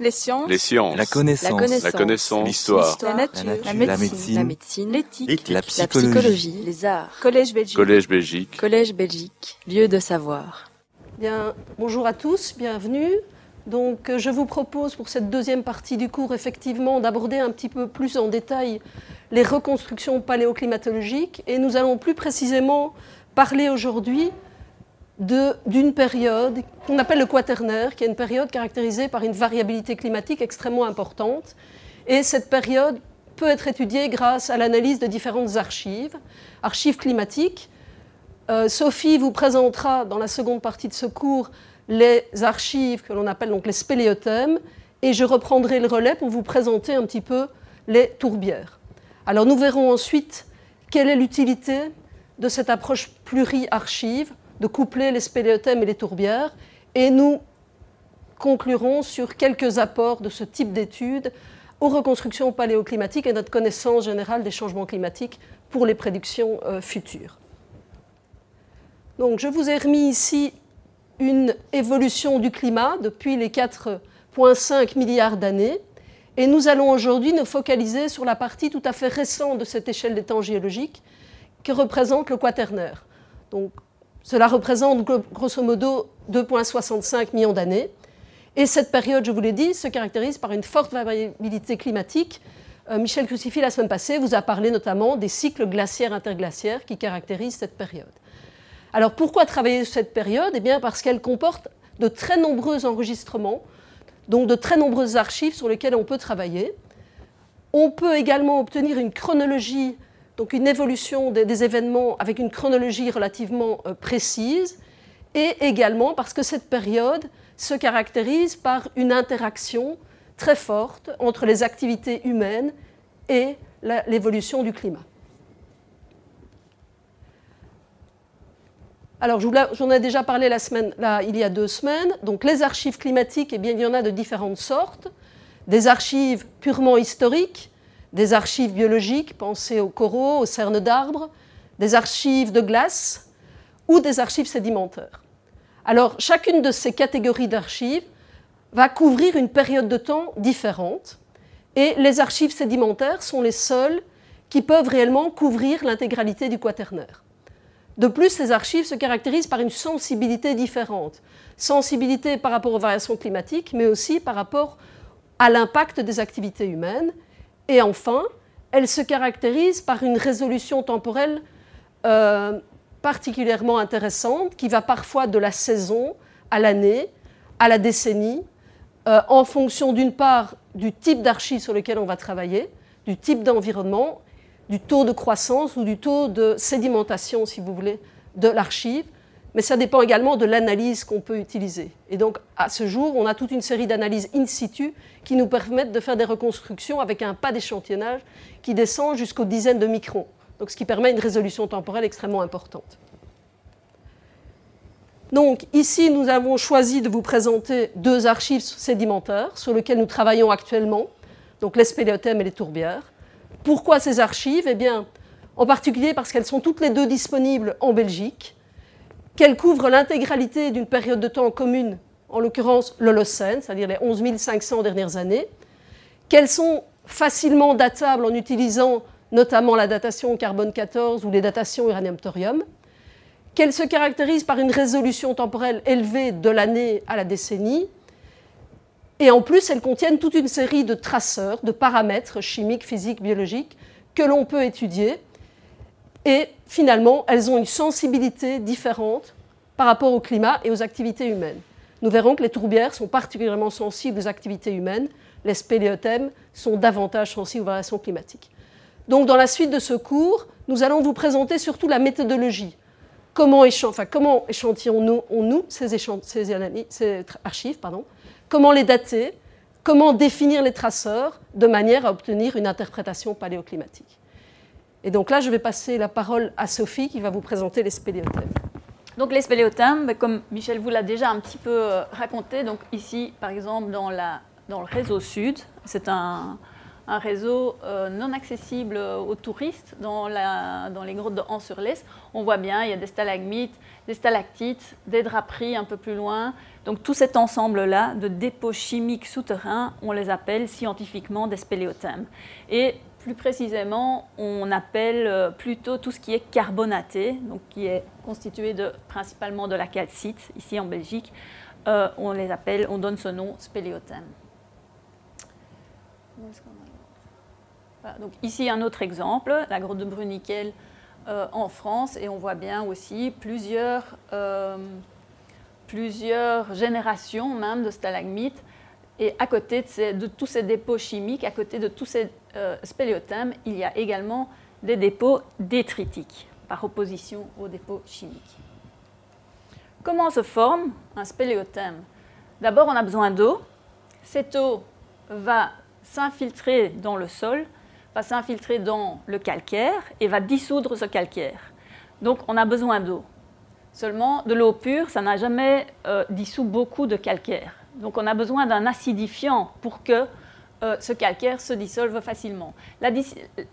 Les sciences. Les sciences. La connaissance. La connaissance. L'histoire. La nature. La La nature. médecine. La médecine. L'éthique. La La psychologie. psychologie. Les arts. Collège Belgique. Collège Belgique. Collège Belgique. Lieu de savoir. Bien, bonjour à tous, bienvenue. Donc, euh, je vous propose pour cette deuxième partie du cours, effectivement, d'aborder un petit peu plus en détail les reconstructions paléoclimatologiques. Et nous allons plus précisément parler aujourd'hui d'une période qu'on appelle le quaternaire, qui est une période caractérisée par une variabilité climatique extrêmement importante. Et cette période peut être étudiée grâce à l'analyse de différentes archives, archives climatiques, euh, Sophie vous présentera dans la seconde partie de ce cours les archives que l'on appelle donc les spéléothèmes et je reprendrai le relais pour vous présenter un petit peu les tourbières. Alors nous verrons ensuite quelle est l'utilité de cette approche pluri-archive, de coupler les spéléothèmes et les tourbières et nous conclurons sur quelques apports de ce type d'études aux reconstructions paléoclimatiques et notre connaissance générale des changements climatiques pour les prédictions euh, futures. Donc, je vous ai remis ici une évolution du climat depuis les 4,5 milliards d'années. Et nous allons aujourd'hui nous focaliser sur la partie tout à fait récente de cette échelle des temps géologiques que représente le quaternaire. Donc, cela représente gro- grosso modo 2,65 millions d'années. Et cette période, je vous l'ai dit, se caractérise par une forte variabilité climatique. Euh, Michel Crucifix, la semaine passée, vous a parlé notamment des cycles glaciaires interglaciaires qui caractérisent cette période. Alors pourquoi travailler sur cette période? Eh bien parce qu'elle comporte de très nombreux enregistrements, donc de très nombreuses archives sur lesquelles on peut travailler. On peut également obtenir une chronologie, donc une évolution des, événements avec une chronologie relativement euh, précise, et également parce que cette période se caractérise par une interaction très forte entre les activités humaines et l'évolution du climat. Alors, j'en ai déjà parlé il y a deux semaines. Donc, les archives climatiques, eh il y en a de différentes sortes. Des archives purement historiques, des archives biologiques, pensez aux coraux, aux cernes d'arbres, des archives de glace ou des archives sédimentaires. Alors, chacune de ces catégories d'archives va couvrir une période de temps différente et les archives sédimentaires sont les seules qui peuvent réellement couvrir l'intégralité du quaternaire. De plus, ces archives se caractérisent par une sensibilité différente. Sensibilité par rapport aux variations climatiques, mais aussi par rapport à l'impact des activités humaines. Et enfin, elles se caractérisent par une résolution temporelle euh, particulièrement intéressante qui va parfois de la saison à l'année, à la décennie, euh, en fonction d'une part du type d'archives sur lequel on va travailler, du type d'environnement, du taux de croissance ou du taux de sédimentation, si vous voulez, de l'archive, mais ça dépend également de l'analyse qu'on peut utiliser. Et donc, à ce jour, on a toute une série d'analyses in situ qui nous permettent de faire des reconstructions avec un pas d'échantillonnage qui descend jusqu'aux dizaines de microns, donc ce qui permet une résolution temporelle extrêmement importante. Donc, ici, nous avons choisi de vous présenter deux archives sédimentaires sur lesquelles nous travaillons actuellement, donc les spéléothèmes et les tourbières. Pourquoi ces archives? Eh bien, en particulier parce qu'elles sont toutes les deux disponibles en Belgique, qu'elles couvrent l'intégralité d'une période de temps commune, en l'occurrence l'Holocène, c'est-à-dire les 11 500 dernières années, qu'elles sont facilement datables en utilisant notamment la datation carbone 14 ou les datations uranium-thorium, qu'elles se caractérisent par une résolution temporelle élevée de l'année à la décennie, et en plus, elles contiennent toute une série de traceurs, de paramètres chimiques, physiques, biologiques que l'on peut étudier. Et finalement, elles ont une sensibilité différente par rapport au climat et aux activités humaines. Nous verrons que les tourbières sont particulièrement sensibles aux activités humaines, les spéléothèmes sont davantage sensibles aux variations climatiques. Donc, dans la suite de ce cours, nous allons vous présenter surtout la méthodologie. Comment, échan- enfin, comment échantillonnons-nous ces, ces archives Comment les dater? Comment définir les traceurs de manière à obtenir une interprétation paléoclimatique? Et donc là, je vais passer la parole à Sophie qui va vous présenter les spéléothèmes. Donc les spéléothèmes, ben, comme Michel vous l'a déjà un petit peu euh, raconté, donc ici par exemple dans, le réseau sud, c'est un, réseau euh, non accessible aux touristes dans, les grottes de Han-sur-Lez. On voit bien, il y a des stalagmites, des stalactites, des draperies un peu plus loin. Donc tout cet ensemble-là de dépôts chimiques souterrains, on les appelle scientifiquement des spéléothèmes. Et plus précisément, on appelle euh, plutôt tout ce qui est carbonaté, donc qui est constitué de, principalement de la calcite, ici en Belgique. Euh, on les appelle, on donne ce nom spéléothème. donc ici un autre exemple, la grotte de Bruniquel euh, en France, et on voit bien aussi plusieurs, plusieurs générations même de stalagmites. Et à côté de, tous ces dépôts chimiques, à côté de tous ces euh, il y a également des dépôts détritiques, par opposition aux dépôts chimiques. Comment se forme un spéléothème? D'abord, on a besoin d'eau. Cette eau va s'infiltrer dans le sol, va s'infiltrer dans le calcaire et va dissoudre ce calcaire. Donc on a besoin d'eau. Seulement, de l'eau pure, ça n'a jamais euh, dissous beaucoup de calcaire. Donc on a besoin d'un acidifiant pour que euh, ce calcaire se dissolve facilement.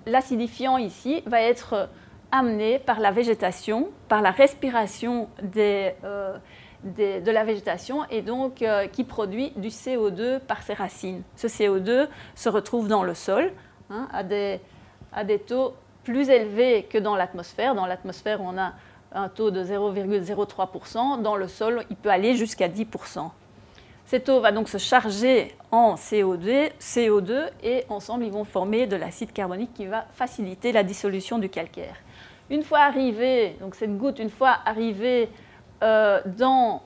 L'acidifiant ici va être amené par la végétation, par la respiration euh, de la végétation et donc euh, qui produit du CO2 par ses racines. Ce CO2 se retrouve dans le sol hein, à des taux plus élevés que dans l'atmosphère. Dans l'atmosphère, on a un taux de 0,03%. Dans le sol, il peut aller jusqu'à 10%. Cette eau va donc se charger en CO2, CO2 et ensemble, ils vont former de l'acide carbonique qui va faciliter la dissolution du calcaire. Une fois arrivé, donc cette goutte, une fois arrivée euh, dans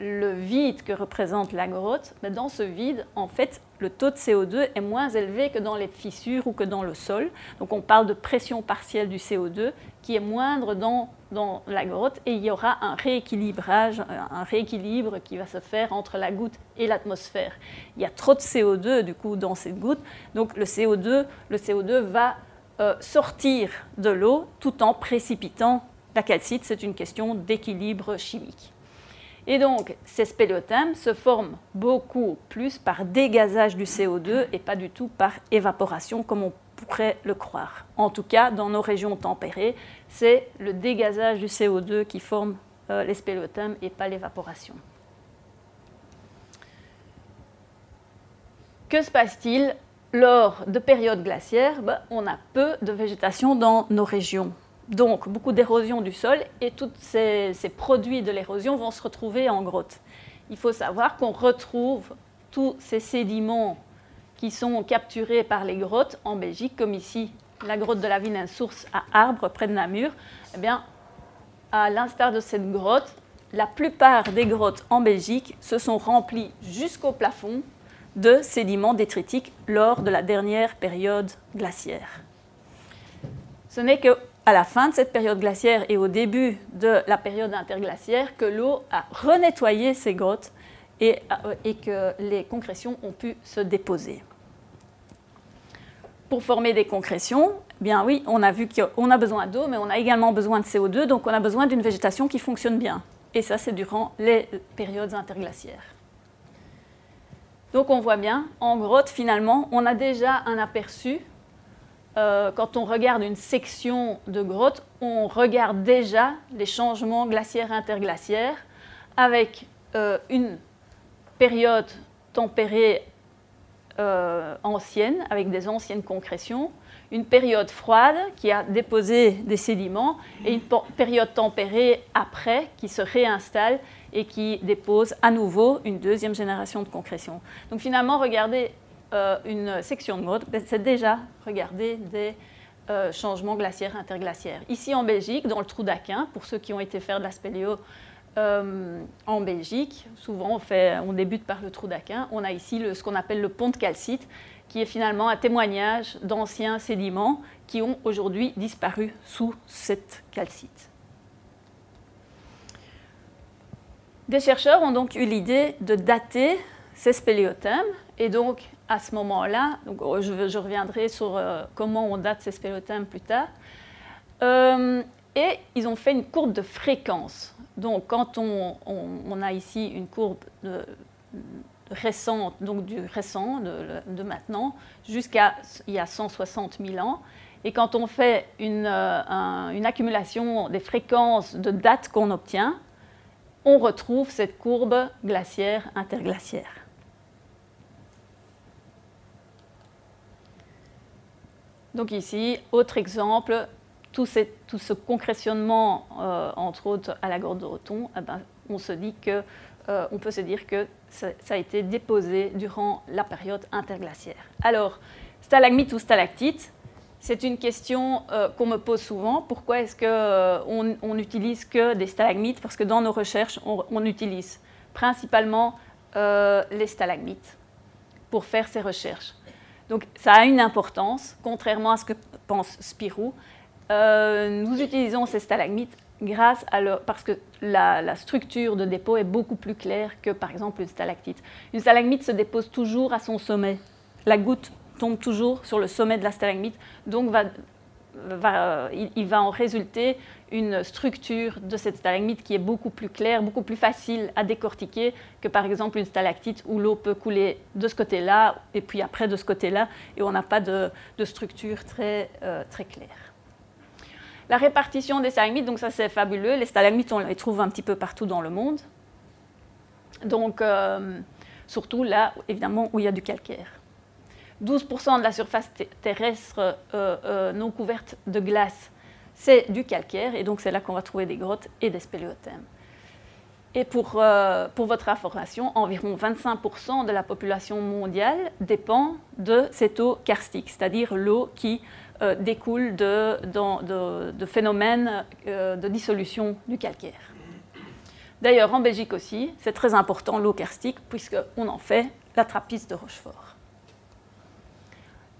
le vide que représente la grotte, mais dans ce vide, en fait, le taux de CO2 est moins élevé que dans les fissures ou que dans le sol. Donc on parle de pression partielle du CO2 qui est moindre dans, dans la grotte et il y aura un rééquilibrage, un rééquilibre qui va se faire entre la goutte et l'atmosphère. Il y a trop de CO2 du coup dans cette goutte, donc le CO2, le CO2 va euh, sortir de l'eau tout en précipitant la calcite. C'est une question d'équilibre chimique. Et donc, ces spéléothèmes se forment beaucoup plus par dégazage du CO2 et pas du tout par évaporation comme on pourrait le croire. En tout cas, dans nos régions tempérées, c'est le dégazage du CO2 qui forme euh, les spéléothèmes et pas l'évaporation. Que se passe-t-il? Lors de périodes glaciaires, ben, on a peu de végétation dans nos régions. Donc, beaucoup d'érosion du sol et tous ces, produits de l'érosion vont se retrouver en grotte. Il faut savoir qu'on retrouve tous ces sédiments qui sont capturés par les grottes en Belgique, comme ici la grotte de la Vilaine Source à Arbre, près de Namur. Eh bien, à l'instar de cette grotte, la plupart des grottes en Belgique se sont remplies jusqu'au plafond de sédiments détritiques lors de la dernière période glaciaire. Ce n'est qu'à la fin de cette période glaciaire et au début de la période interglaciaire que l'eau a renettoyé ces grottes et, euh, et, que les concrétions ont pu se déposer. Pour former des concrétions, eh bien oui, on a vu qu'on a besoin d'eau, mais on a également besoin de CO2, donc on a besoin d'une végétation qui fonctionne bien. Et ça, c'est durant les périodes interglaciaires. Donc on voit bien, en grotte finalement, on a déjà un aperçu. Euh, quand on regarde une section de grotte, on regarde déjà les changements glaciaires interglaciaires avec euh, une période tempérée euh, ancienne, avec des anciennes concrétions, une période froide qui a déposé des sédiments et une période tempérée après qui se réinstalle et qui dépose à nouveau une deuxième génération de concrétion. Donc finalement, regarder euh, une section de grotte, ben, c'est déjà regarder des euh, changements glaciaires interglaciaires. Ici en Belgique, dans le trou d'Aquin, pour ceux qui ont été faire de la spéléo euh, en Belgique, souvent on, fait, on débute par le trou d'Aquin, on a ici ce qu'on appelle le pont de calcite, qui est finalement un témoignage d'anciens sédiments qui ont aujourd'hui disparu sous cette calcite. Des chercheurs ont donc eu l'idée de dater ces spéléothèmes et donc à ce moment-là, oh, je, reviendrai sur euh, comment on date ces spéléothèmes plus tard, euh, et ils ont fait une courbe de fréquence. Donc quand on, a ici une courbe récente, donc du récent, de, maintenant, jusqu'à il y a 160 000 ans. Et quand on fait une, une accumulation des fréquences de dates qu'on obtient, on retrouve cette courbe glaciaire Donc ici, autre exemple, tout, ce concrétionnement, euh, entre autres à la grotte de Roton, eh ben, on, se dit que, euh, on peut se dire que ça, a été déposé durant la période interglaciaire. Alors, stalagmite ou stalactite, c'est une question euh, qu'on me pose souvent. Pourquoi est-ce qu'on on n'utilise que des stalagmites? Parce que dans nos recherches, on, utilise principalement les stalagmites pour faire ces recherches. Donc ça a une importance, contrairement à ce que pense Spirou. Euh, nous utilisons ces stalagmites grâce à parce que la, structure de dépôt est beaucoup plus claire que par exemple une stalactite. Une stalagmite se dépose toujours à son sommet. La goutte tombe toujours sur le sommet de la stalagmite, donc il, va en résulter une structure de cette stalagmite qui est beaucoup plus claire, beaucoup plus facile à décortiquer que par exemple une stalactite où l'eau peut couler de ce côté-là et puis après de ce côté-là et on n'a pas de, structure très, euh, très claire. La répartition des stalagmites, donc ça c'est fabuleux. Les stalagmites, on les trouve un petit peu partout dans le monde. Donc, euh, surtout là, évidemment, où il y a du calcaire. 12% de la surface terrestre euh, non couverte de glace, c'est du calcaire, et donc c'est là qu'on va trouver des grottes et des spéléothèmes. Et pour, euh, votre information, environ 25% de la population mondiale dépend de cette eau karstique, c'est-à-dire l'eau qui découle de, phénomènes de dissolution du calcaire. D'ailleurs, en Belgique aussi, c'est très important l'eau karstique, puisqu'on en fait la trappiste de Rochefort.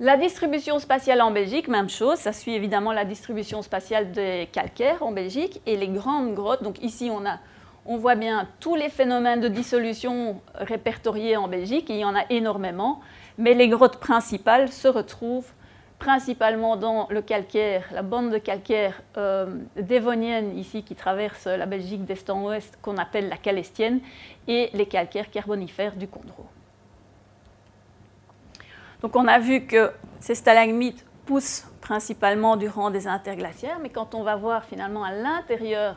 La distribution spatiale en Belgique, même chose, ça suit évidemment la distribution spatiale des calcaires en Belgique et les grandes grottes. Donc ici, on, voit bien tous les phénomènes de dissolution répertoriés en Belgique, il y en a énormément, mais les grottes principales se retrouvent principalement dans le calcaire, la bande de calcaire euh, dévonienne ici qui traverse la Belgique d'est en ouest, qu'on appelle la calestienne, et les calcaires carbonifères du Condro. Donc on a vu que ces stalagmites poussent principalement durant des interglaciaires, mais quand on va voir finalement à l'intérieur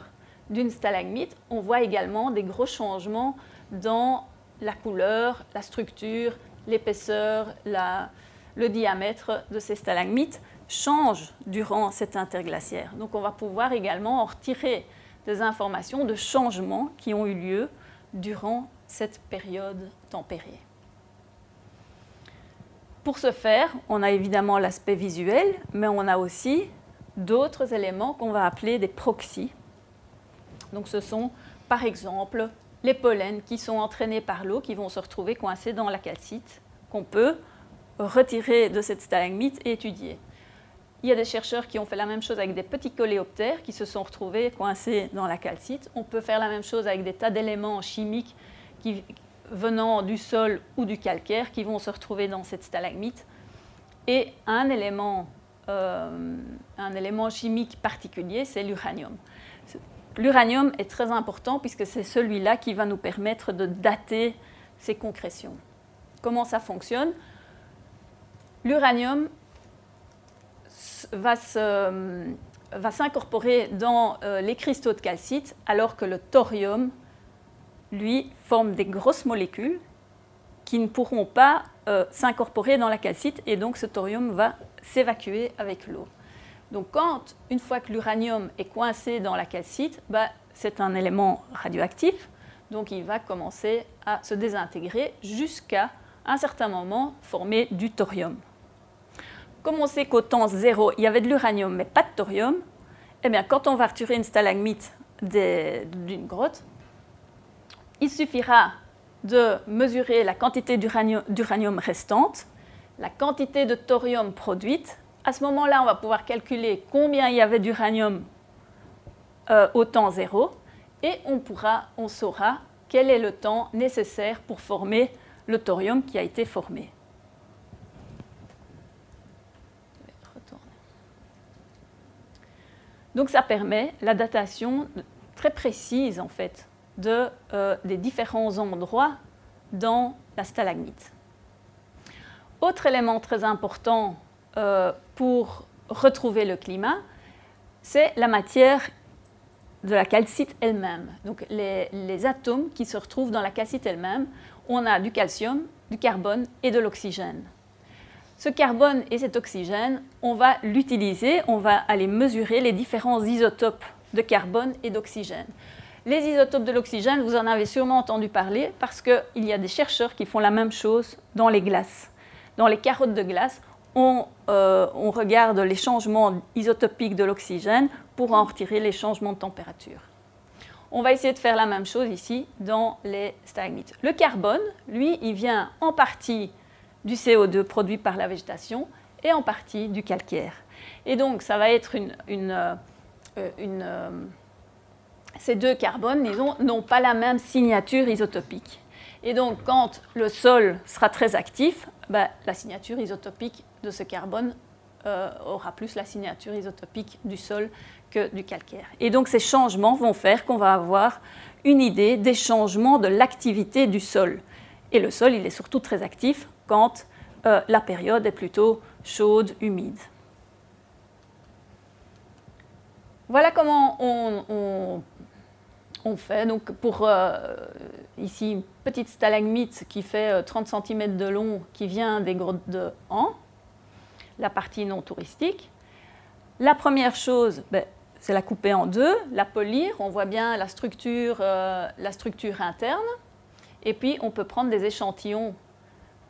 d'une stalagmite, on voit également des gros changements dans la couleur, la structure, l'épaisseur, le diamètre de ces stalagmites change durant cette interglaciaire. Donc on va pouvoir également en retirer des informations de changements qui ont eu lieu durant cette période tempérée. Pour ce faire, on a évidemment l'aspect visuel, mais on a aussi d'autres éléments qu'on va appeler des proxys. Donc ce sont par exemple les pollens qui sont entraînés par l'eau, qui vont se retrouver coincés dans la calcite, qu'on peut retirer de cette stalagmite et étudier. Il y a des chercheurs qui ont fait la même chose avec des petits coléoptères qui se sont retrouvés coincés dans la calcite. On peut faire la même chose avec des tas d'éléments chimiques qui, venant du sol ou du calcaire qui vont se retrouver dans cette stalagmite. Et un élément, euh, un élément chimique particulier, c'est l'uranium. L'uranium est très important puisque c'est celui-là qui va nous permettre de dater ces concrétions. Comment ça fonctionne? L'uranium va s'incorporer dans euh, les cristaux de calcite alors que le thorium lui, forme des grosses molécules qui ne pourront pas euh, s'incorporer dans la calcite et donc ce thorium va s'évacuer avec l'eau. Donc quand, une fois que l'uranium est coincé dans la calcite, bah, c'est un élément radioactif, donc il va commencer à se désintégrer jusqu'à un certain moment former du thorium. Comme on sait qu'au temps zéro, il y avait de l'uranium mais pas de thorium, eh bien, quand on va retirer une stalagmite d'une grotte, il suffira de mesurer la quantité d'uranium restante, la quantité de thorium produite. À ce moment-là, on va pouvoir calculer combien il y avait d'uranium euh, au temps zéro et on, on saura quel est le temps nécessaire pour former le thorium qui a été formé. Donc ça permet la datation très précise en fait de, euh, des différents endroits dans la stalagmite. Autre élément très important euh, pour retrouver le climat, c'est la matière de la calcite elle-même. Donc les, les, atomes qui se retrouvent dans la calcite elle-même, on a du calcium, du carbone et de l'oxygène. Ce carbone et cet oxygène, on va l'utiliser, on va aller mesurer les différents isotopes de carbone et d'oxygène. Les isotopes de l'oxygène, vous en avez sûrement entendu parler parce qu'il y a des chercheurs qui font la même chose dans les glaces. Dans les carottes de glace, on, euh, on regarde les changements isotopiques de l'oxygène pour en retirer les changements de température. On va essayer de faire la même chose ici dans les stalagmites. Le carbone, lui, il vient en partie du CO2 produit par la végétation et en partie du calcaire. Et donc, ça va être une, euh, euh, ces deux carbones, disons, n'ont pas la même signature isotopique. Et donc, quand le sol sera très actif, ben, la signature isotopique de ce carbone euh, aura plus la signature isotopique du sol que du calcaire. Et donc, ces changements vont faire qu'on va avoir une idée des changements de l'activité du sol. Et le sol, il est surtout très actif quand euh, la période est plutôt chaude, humide. Voilà comment on, fait. Donc pour euh, ici une petite stalagmite qui fait 30 euh, cm de long, qui vient des grottes de Han, la partie non touristique. La première chose, ben, c'est la couper en deux, la polir. On voit bien la structure, la structure interne. Et puis on peut prendre des échantillons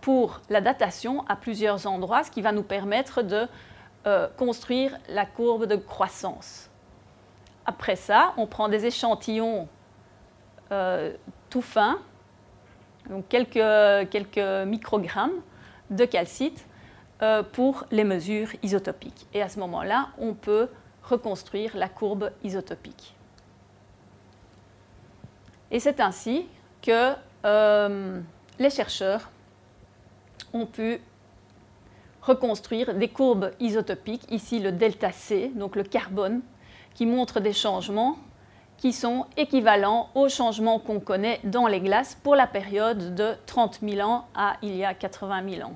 pour la datation à plusieurs endroits, ce qui va nous permettre de euh, construire la courbe de croissance. Après ça, on prend des échantillons euh, tout fins, donc quelques, quelques microgrammes de calcite euh, pour les mesures isotopiques. Et à ce moment-là, on peut reconstruire la courbe isotopique. Et c'est ainsi que les chercheurs ont pu reconstruire des courbes isotopiques, ici le delta C, donc le carbone, qui montre des changements qui sont équivalents aux changements qu'on connaît dans les glaces pour la période de 30 000 ans à il y a 80 000 ans.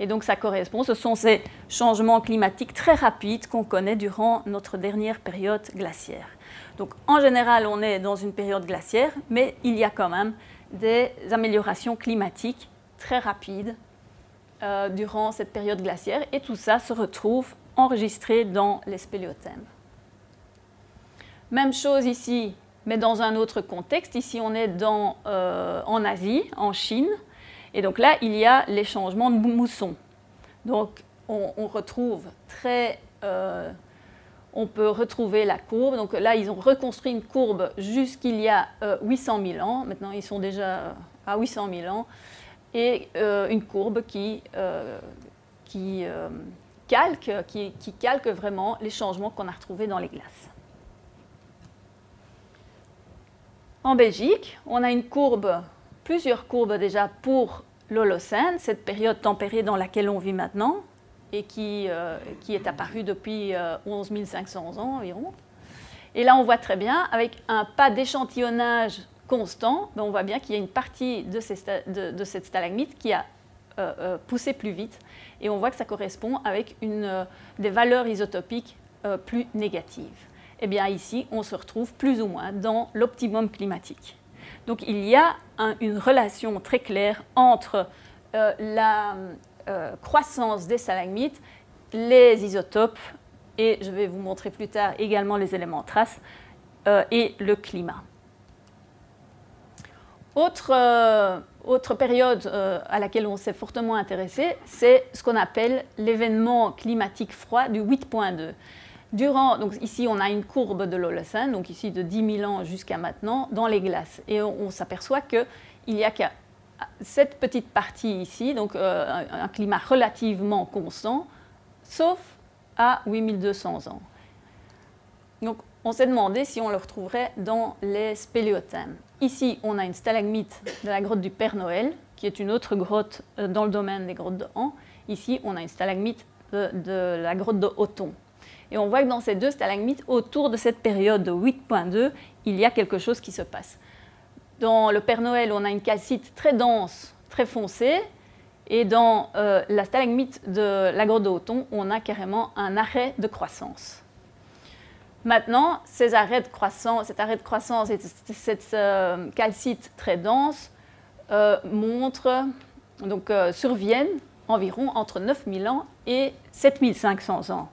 Et donc ça correspond, ce sont ces changements climatiques très rapides qu'on connaît durant notre dernière période glaciaire. Donc en général, on est dans une période glaciaire, mais il y a quand même des améliorations climatiques très rapides euh, durant cette période glaciaire et tout ça se retrouve enregistré dans les spéléothèmes. Même chose ici, mais dans un autre contexte. Ici, on est euh, en Asie, en Chine, et donc là, il y a les changements de mousson. Donc, on, retrouve très euh, on peut retrouver la courbe. Donc là, ils ont reconstruit une courbe jusqu'il y a 800 000 ans. Maintenant, ils sont déjà à 800 000 ans et euh, une courbe qui, euh, qui, euh, qui, qui, calque vraiment les changements qu'on a retrouvés dans les glaces. En Belgique, on a une courbe, plusieurs courbes déjà pour l'Holocène, cette période tempérée dans laquelle on vit maintenant et qui, qui est apparue depuis 11 500 ans environ. Et là, on voit très bien, avec un pas d'échantillonnage constant, ben, on voit bien qu'il y a une partie de, cette stalagmite qui a euh, euh, poussé plus vite. Et on voit que ça correspond avec euh, des valeurs isotopiques plus négatives. Eh bien ici, on se retrouve plus ou moins dans l'optimum climatique. Donc il y a une relation très claire entre la croissance des stalagmites, les isotopes, et je vais vous montrer plus tard également les éléments traces, et le climat. Autre, euh, autre période euh, à laquelle on s'est fortement intéressé, c'est ce qu'on appelle l'événement climatique froid du 8.2. Durant, donc ici on a une courbe de l'Holocène, donc ici de 10 000 ans jusqu'à maintenant, dans les glaces. Et on, s'aperçoit qu'il n'y a qu'à cette petite partie ici, donc euh, un, climat relativement constant, sauf à 8200 ans. Donc on s'est demandé si on le retrouverait dans les spéléothèmes. Ici, on a une stalagmite de la grotte du Père Noël, qui est une autre grotte euh, dans le domaine des grottes de Han. Ici, on a une stalagmite de, la grotte de Hoton. Et on voit que dans ces deux stalagmites, autour de cette période de 8.2, il y a quelque chose qui se passe. Dans le Père Noël, on a une calcite très dense, très foncée. Et dans euh, la stalagmite de la grotte d'Auton, on a carrément un arrêt de croissance. Maintenant, ces arrêts de croissance, cet arrêt de croissance et cette euh, calcite très dense euh, donc surviennent environ entre 9000 ans et 7500 ans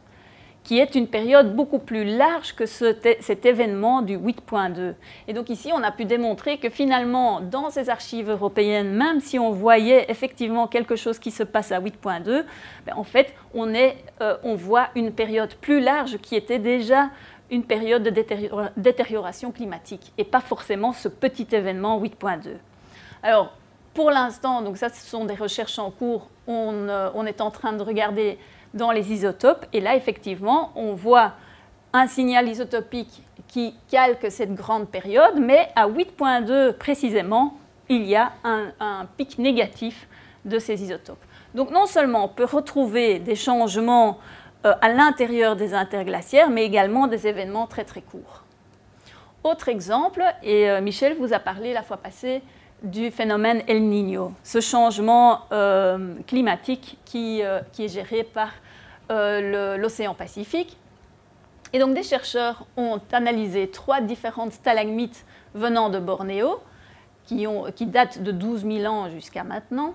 qui est une période beaucoup plus large que cet événement du 8.2. Et donc ici, on a pu démontrer que finalement, dans ces archives européennes, même si on voyait effectivement quelque chose qui se passe à 8.2, ben, en fait, euh, on voit une période plus large qui était déjà une période de détérioration climatique et pas forcément ce petit événement 8.2. Alors, pour l'instant, donc ça, ce sont des recherches en cours. On, euh, on est en train de regarder dans les isotopes. Et là, effectivement, on voit un signal isotopique qui calque cette grande période, mais à 8.2 précisément, il y a un, pic négatif de ces isotopes. Donc non seulement on peut retrouver des changements euh, à l'intérieur des interglaciaires, mais également des événements très très courts. Autre exemple, et euh, Michel vous a parlé la fois passée du phénomène El Niño, ce changement euh, climatique qui, euh, qui, est géré par euh, l'océan Pacifique. Et donc des chercheurs ont analysé trois différentes stalagmites venant de Bornéo, qui, ont, qui datent de 12 000 ans jusqu'à maintenant,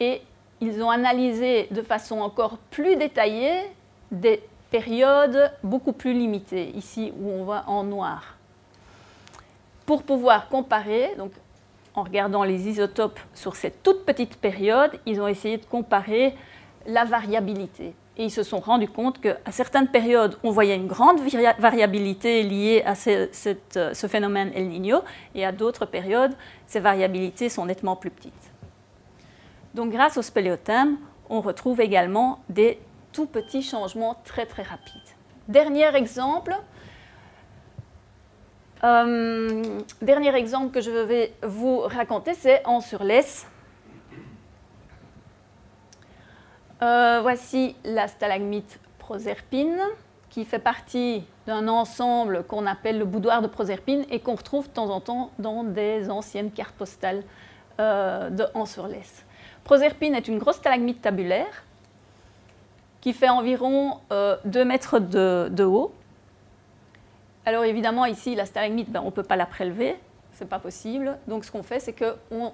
et ils ont analysé de façon encore plus détaillée des périodes beaucoup plus limitées, ici où on voit en noir. Pour pouvoir comparer, donc en regardant les isotopes sur cette toute petite période, ils ont essayé de comparer la variabilité. Et ils se sont rendus compte qu'à certaines périodes, on voyait une grande variabilité liée à ce, ce phénomène El Niño, et à d'autres périodes, ces variabilités sont nettement plus petites. Donc grâce au spéléothème, on retrouve également des tout petits changements très très rapides. Dernier exemple, euh, dernier exemple que je vais vous raconter, c'est en surlaisse. Euh, voici la stalagmite Proserpine, qui fait partie d'un ensemble qu'on appelle le boudoir de Proserpine et qu'on retrouve de temps en temps dans des anciennes cartes postales euh, de Anse-sur-Lesse. Proserpine est une grosse stalagmite tabulaire qui fait environ 2 mètres de haut alors évidemment, ici, la stalagmite, ben, on ne peut pas la prélever, ce n'est pas possible. Donc ce qu'on fait, c'est qu'on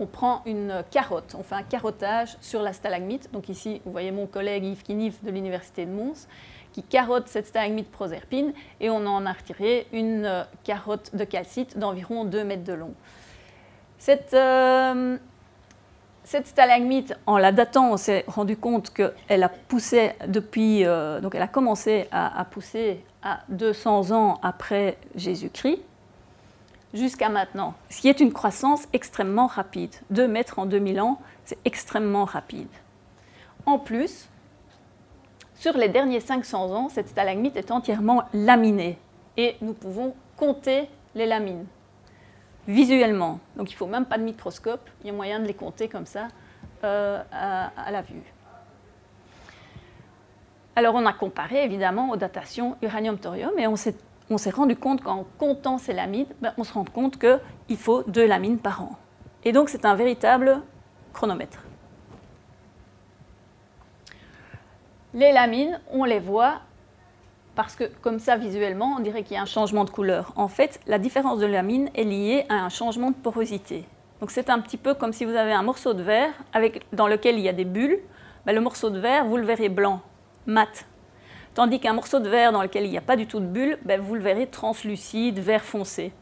on prend une carotte, on fait un carottage sur la stalagmite. Donc ici, vous voyez mon collègue Yves Kinif de l'Université de Mons qui carotte cette stalagmite proserpine et on en a retiré une euh, carotte de calcite d'environ 2 mètres de long. Cette, euh, cette stalagmite, en la datant, on s'est rendu compte qu'elle a poussé depuis, euh, donc elle a commencé à, pousser à 200 ans après Jésus-Christ jusqu'à maintenant, ce qui est une croissance extrêmement rapide. 2 mètres en 2000 ans, c'est extrêmement rapide. En plus, sur les derniers 500 ans, cette stalagmite est entièrement laminée et nous pouvons compter les lamines visuellement. Donc il ne faut même pas de microscope, il y a moyen de les compter comme ça euh, à, la vue. Alors on a comparé évidemment aux datations uranium-thorium et on s'est rendu compte qu'en comptant ces lamines, ben, on se rend compte qu'il faut deux lamines par an. Et donc c'est un véritable chronomètre. Les lamines, on les voit parce que comme ça, visuellement, on dirait qu'il y a un changement de couleur. En fait, la différence de la mine est liée à un changement de porosité. Donc c'est un petit peu comme si vous avez un morceau de verre avec, dans lequel il y a des bulles. Ben, le morceau de verre, vous le verrez blanc, mat. Tandis qu'un morceau de verre dans lequel il n'y a pas du tout de bulles, ben, vous le verrez translucide, vert foncé.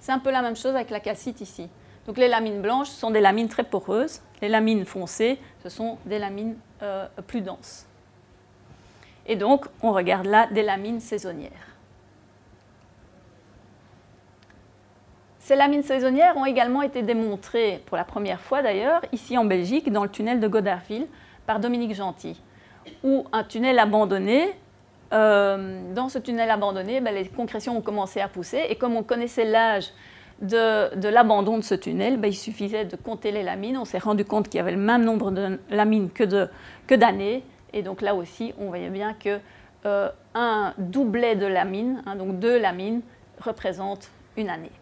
C'est un peu la même chose avec la cassite ici. Donc les lamines blanches sont des lamines très poreuses. Les lamines foncées, ce sont des lamines euh, plus denses. Et donc, on regarde là des lamines saisonnières. Ces lamines saisonnières ont également été démontrées, pour la première fois d'ailleurs, ici en Belgique, dans le tunnel de Godardville, par Dominique Gentil, où un tunnel abandonné, euh, dans ce tunnel abandonné, ben, les concrétions ont commencé à pousser, et comme on connaissait l'âge de, l'abandon de ce tunnel, ben, il suffisait de compter les lamines. On s'est rendu compte qu'il y avait le même nombre de lamines que d'années, et donc là aussi, on voyait bien que euh, doublet de lamine, hein, donc deux lamines, représente une année.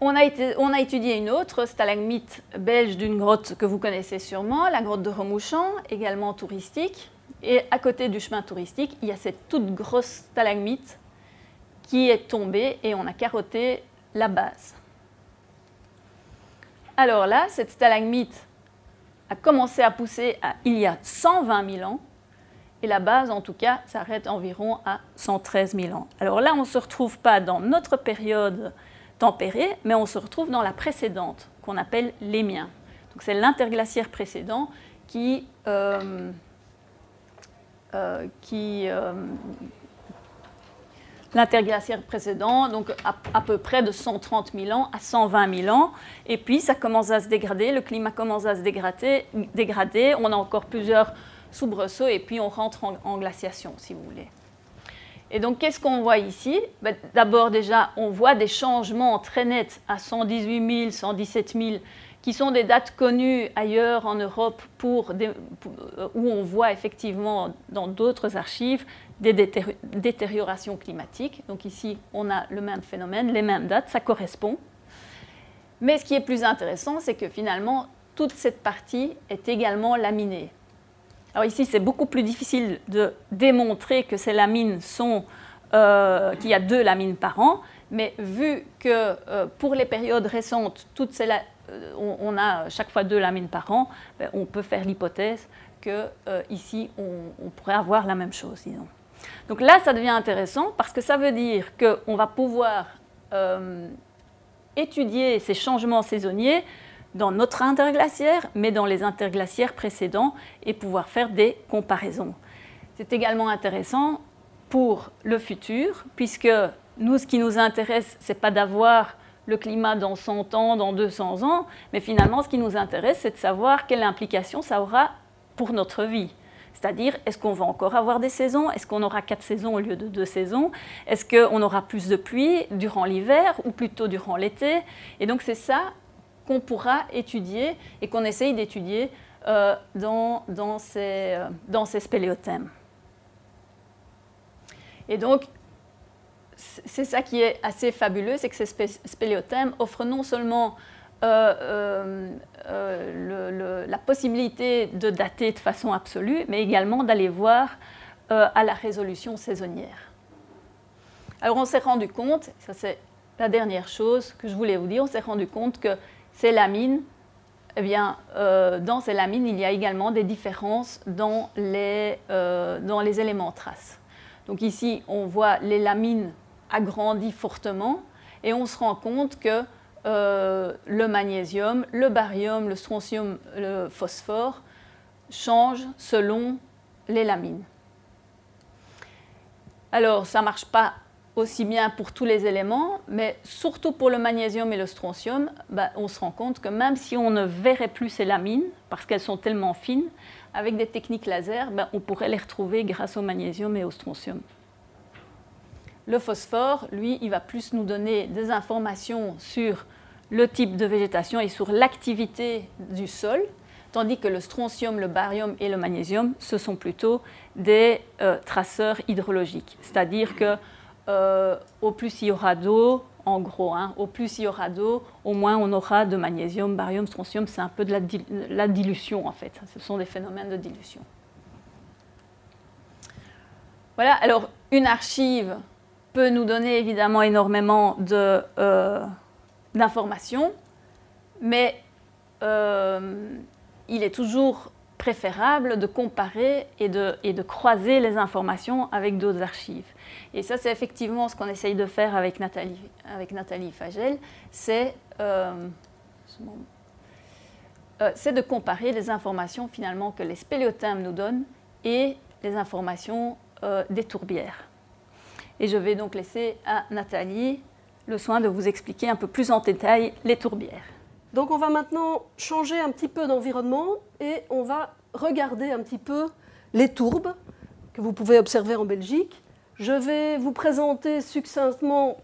On a, étudié une autre stalagmite belge d'une grotte que vous connaissez sûrement, la grotte de Remouchant, également touristique. Et à côté du chemin touristique, il y a cette toute grosse stalagmite qui est tombée et on a carotté la base. Alors là, cette stalagmite a commencé à pousser il y a 120 000 ans et la base, en tout cas, s'arrête environ à 113 000 ans. Alors là, on ne se retrouve pas dans notre période tempérée, mais on se retrouve dans la précédente, qu'on appelle l'émien. Donc c'est l'interglaciaire précédent qui, euh, euh, euh, l'interglaciaire précédent, donc à, peu près de 130 000 ans à 120 000 ans. Et puis ça commence à se dégrader, le climat commence à se dégrader, on a encore plusieurs soubresauts et puis on rentre en, glaciation, si vous voulez. Et donc, qu'est-ce qu'on voit ici? Ben, D'abord, déjà, on voit des changements très nets à 118 000, 117 000, qui sont des dates connues ailleurs en Europe pour euh, où on voit effectivement dans d'autres archives des détériorations climatiques. Donc ici, on a le même phénomène, les mêmes dates, ça correspond. Mais ce qui est plus intéressant, c'est que finalement, toute cette partie est également laminée. Alors ici, c'est beaucoup plus difficile de démontrer que ces lamines sont, euh, qu'il y a deux lamines par an, mais vu que euh, pour les périodes récentes, toutes ces, euh, on, a chaque fois deux lamines par an, ben, on peut faire l'hypothèse que ici, on, pourrait avoir la même chose, disons. Donc là, ça devient intéressant parce que ça veut dire qu'on va pouvoir étudier ces changements saisonniers dans notre interglaciaire, mais dans les interglaciaires précédents et pouvoir faire des comparaisons. C'est également intéressant pour le futur, puisque nous, ce qui nous intéresse, ce n'est pas d'avoir le climat dans 100 ans, dans 200 ans, mais finalement, ce qui nous intéresse, c'est de savoir quelle implication ça aura pour notre vie. C'est-à-dire, est-ce qu'on va encore avoir des saisons? Est-ce qu'on aura quatre saisons au lieu de deux saisons? Est-ce qu'on aura plus de pluie durant l'hiver ou plutôt durant l'été? Et donc, c'est ça qu'on pourra étudier et qu'on essaye d'étudier euh, dans, dans, ces, euh, dans ces spéléothèmes. Et donc, c'est ça qui est assez fabuleux, c'est que ces spéléothèmes offrent non seulement euh, euh, la possibilité de dater de façon absolue, mais également d'aller voir à la résolution saisonnière. Alors on s'est rendu compte, ça c'est la dernière chose que je voulais vous dire, on s'est rendu compte que ces lamines, eh bien, dans ces lamines, il y a également des différences dans les, dans les éléments traces. Donc ici, on voit les lamines agrandies fortement et on se rend compte que euh, le magnésium, le barium, le strontium, le phosphore changent selon les lamines. Alors, ça ne marche pas aussi bien pour tous les éléments, mais surtout pour le magnésium et le strontium, bah, on se rend compte que même si on ne verrait plus ces lamines, parce qu'elles sont tellement fines, avec des techniques laser, bah, on pourrait les retrouver grâce au magnésium et au strontium. Le phosphore, lui, il va plus nous donner des informations sur le type de végétation et sur l'activité du sol, tandis que le strontium, le barium et le magnésium, ce sont plutôt des euh, traceurs hydrologiques. C'est-à-dire que euh, au plus il y aura d'eau, en gros, hein, au plus il y aura d'eau, au moins on aura de magnésium, barium, strontium, c'est un peu de la, dilution en fait. Ce sont des phénomènes de dilution. Voilà, alors une archive peut nous donner évidemment énormément euh, d'informations, mais euh, il est toujours préférable de comparer et de, et de croiser les informations avec d'autres archives. Et ça, c'est effectivement ce qu'on essaye de faire avec Nathalie, avec Nathalie Fagel, c'est euh, de comparer les informations finalement que les spéléothèmes nous donnent et les informations des tourbières. Et je vais donc laisser à Nathalie le soin de vous expliquer un peu plus en détail les tourbières. Donc on va maintenant changer un petit peu d'environnement et on va regarder un petit peu les tourbes que vous pouvez observer en Belgique. Je vais vous présenter succinctement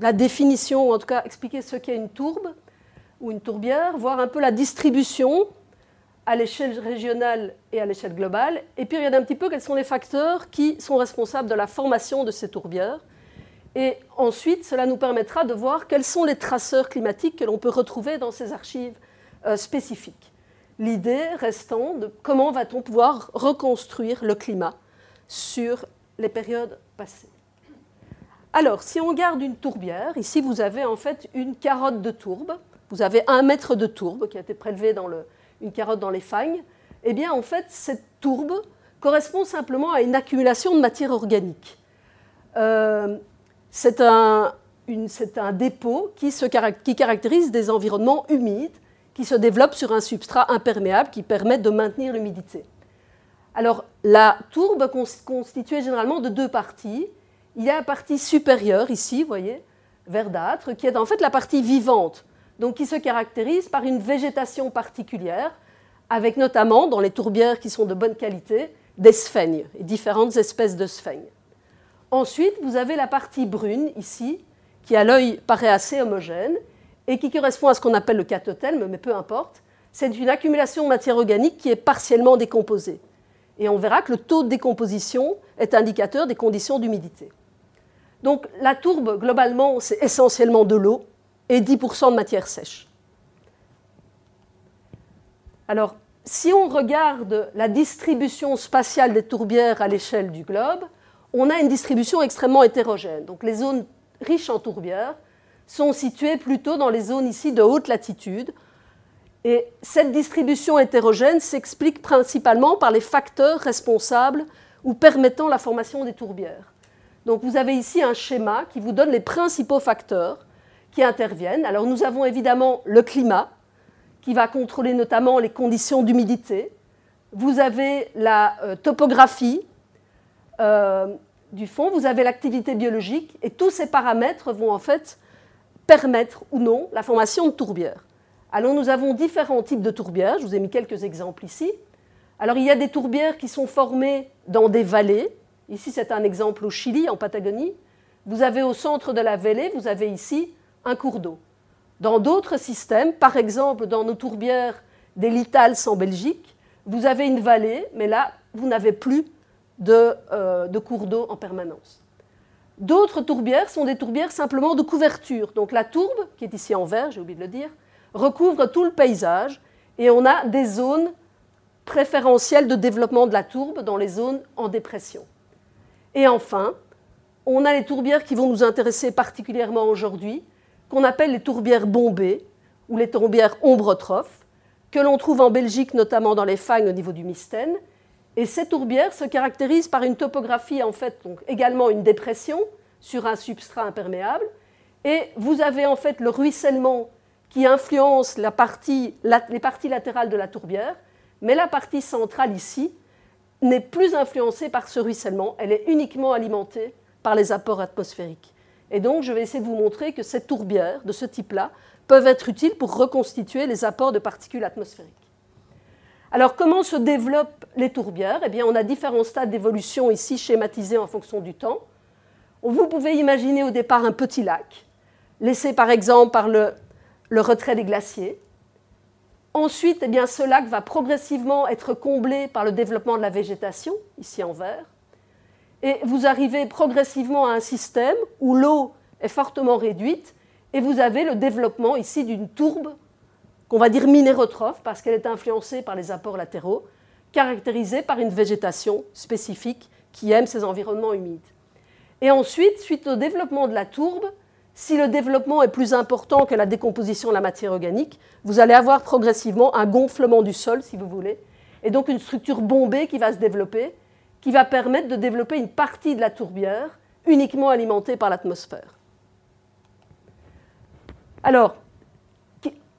la définition, ou en tout cas expliquer ce qu'est une tourbe ou une tourbière, voir un peu la distribution à l'échelle régionale et à l'échelle globale, et puis regarder un petit peu quels sont les facteurs qui sont responsables de la formation de ces tourbières. Et ensuite, cela nous permettra de voir quels sont les traceurs climatiques que l'on peut retrouver dans ces archives euh, spécifiques. L'idée restant de comment va-t-on pouvoir reconstruire le climat sur les périodes passées. Alors, si on garde une tourbière, ici vous avez en fait une carotte de tourbe. Vous avez un mètre de tourbe qui a été prélevé dans une carotte dans les fagnes. Eh bien, en fait, cette tourbe correspond simplement à une accumulation de matière organique. Euh, c'est un, dépôt qui caractérise des environnements humides qui se développent sur un substrat imperméable qui permet de maintenir l'humidité. Alors, la tourbe constituée généralement de deux parties. Il y a la partie supérieure, ici, vous voyez, verdâtre, qui est en fait la partie vivante, donc qui se caractérise par une végétation particulière, avec notamment, dans les tourbières qui sont de bonne qualité, des sphènes, et différentes espèces de sphènes. Ensuite, vous avez la partie brune, ici, qui à l'œil paraît assez homogène, et qui correspond à ce qu'on appelle le catothelme, mais peu importe. C'est une accumulation de matière organique qui est partiellement décomposée. Et on verra que le taux de décomposition est indicateur des conditions d'humidité. Donc la tourbe, globalement, c'est essentiellement de l'eau et 10% de matière sèche. Alors, si on regarde la distribution spatiale des tourbières à l'échelle du globe, on a une distribution extrêmement hétérogène. Donc les zones riches en tourbières sont situées plutôt dans les zones ici de haute latitude, et cette distribution hétérogène s'explique principalement par les facteurs responsables ou permettant la formation des tourbières. Donc vous avez ici un schéma qui vous donne les principaux facteurs qui interviennent. Alors nous avons évidemment le climat, qui va contrôler notamment les conditions d'humidité. Vous avez la euh, topographie euh, du fond, vous avez l'activité biologique, et tous ces paramètres vont en fait permettre ou non la formation de tourbières. Alors nous avons différents types de tourbières, je vous ai mis quelques exemples ici. Alors il y a des tourbières qui sont formées dans des vallées. Ici c'est un exemple au Chili, en Patagonie. Vous avez au centre de la vallée, vous avez ici un cours d'eau. Dans d'autres systèmes, par exemple dans nos tourbières des Litals en Belgique, vous avez une vallée, mais là vous n'avez plus de, euh, de cours d'eau en permanence. D'autres tourbières sont des tourbières simplement de couverture. Donc la tourbe, qui est ici en vert, j'ai oublié de le dire, recouvre tout le paysage et on a des zones préférentielles de développement de la tourbe dans les zones en dépression. Et enfin, on a les tourbières qui vont nous intéresser particulièrement aujourd'hui, qu'on appelle les tourbières bombées ou les tourbières ombrotrophes, que l'on trouve en Belgique notamment dans les fagnes au niveau du Mystène. Et ces tourbières se caractérisent par une topographie, en fait, également une dépression sur un substrat imperméable. Et vous avez en fait le ruissellement qui influence les parties latérales de la tourbière, mais la partie centrale ici n'est plus influencée par ce ruissellement, elle est uniquement alimentée par les apports atmosphériques. Et donc je vais essayer de vous montrer que ces tourbières de ce type-là peuvent être utiles pour reconstituer les apports de particules atmosphériques. Alors comment se développent les tourbières? Eh bien on a différents stades d'évolution ici schématisés en fonction du temps. Vous pouvez imaginer au départ un petit lac, laissé par exemple par le le retrait des glaciers. Ensuite, eh ce lac va progressivement être comblé par le développement de la végétation, ici en vert. Et vous arrivez progressivement à un système où l'eau est fortement réduite et vous avez le développement ici d'une tourbe qu'on va dire minérotrophe parce qu'elle est influencée par les apports latéraux, caractérisée par une végétation spécifique qui aime ces environnements humides. Et ensuite, suite au développement de la tourbe, si le développement est plus important que la décomposition de la matière organique, vous allez avoir progressivement un gonflement du sol, si vous voulez, et donc une structure bombée qui va se développer, qui va permettre de développer une partie de la tourbière uniquement alimentée par l'atmosphère. Alors,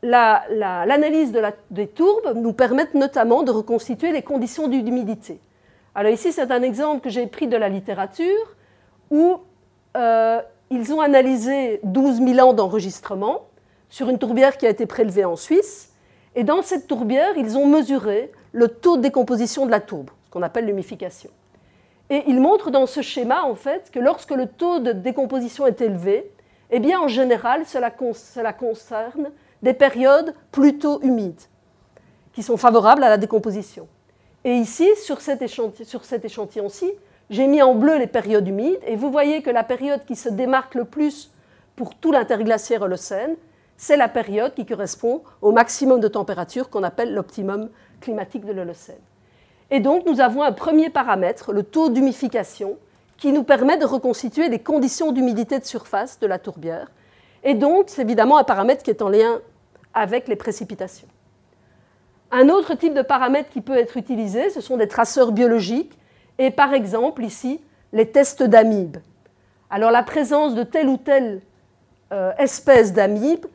l'analyse des tourbes nous permet notamment de reconstituer les conditions d'humidité. Alors ici, c'est un exemple que j'ai pris de la littérature où euh, ils ont analysé 12 000 ans d'enregistrement sur une tourbière qui a été prélevée en Suisse. Et dans cette tourbière, ils ont mesuré le taux de décomposition de la tourbe, ce qu'on appelle l'humification. Et ils montrent dans ce schéma, en fait, que lorsque le taux de décomposition est élevé, eh bien, en général, cela, cela concerne des périodes plutôt humides, qui sont favorables à la décomposition. Et ici, sur cet échantillon-ci, j'ai mis en bleu les périodes humides, et vous voyez que la période qui se démarque le plus pour tout l'interglaciaire Holocène, c'est la période qui correspond au maximum de température qu'on appelle l'optimum climatique de l'Holocène. Et donc, nous avons un premier paramètre, le taux d'humification, qui nous permet de reconstituer les conditions d'humidité de surface de la tourbière. Et donc, c'est évidemment un paramètre qui est en lien avec les précipitations. Un autre type de paramètre qui peut être utilisé, ce sont des traceurs biologiques, et par exemple ici, les tests d'amibes. Alors la présence de telle ou telle euh, espèce d'amibes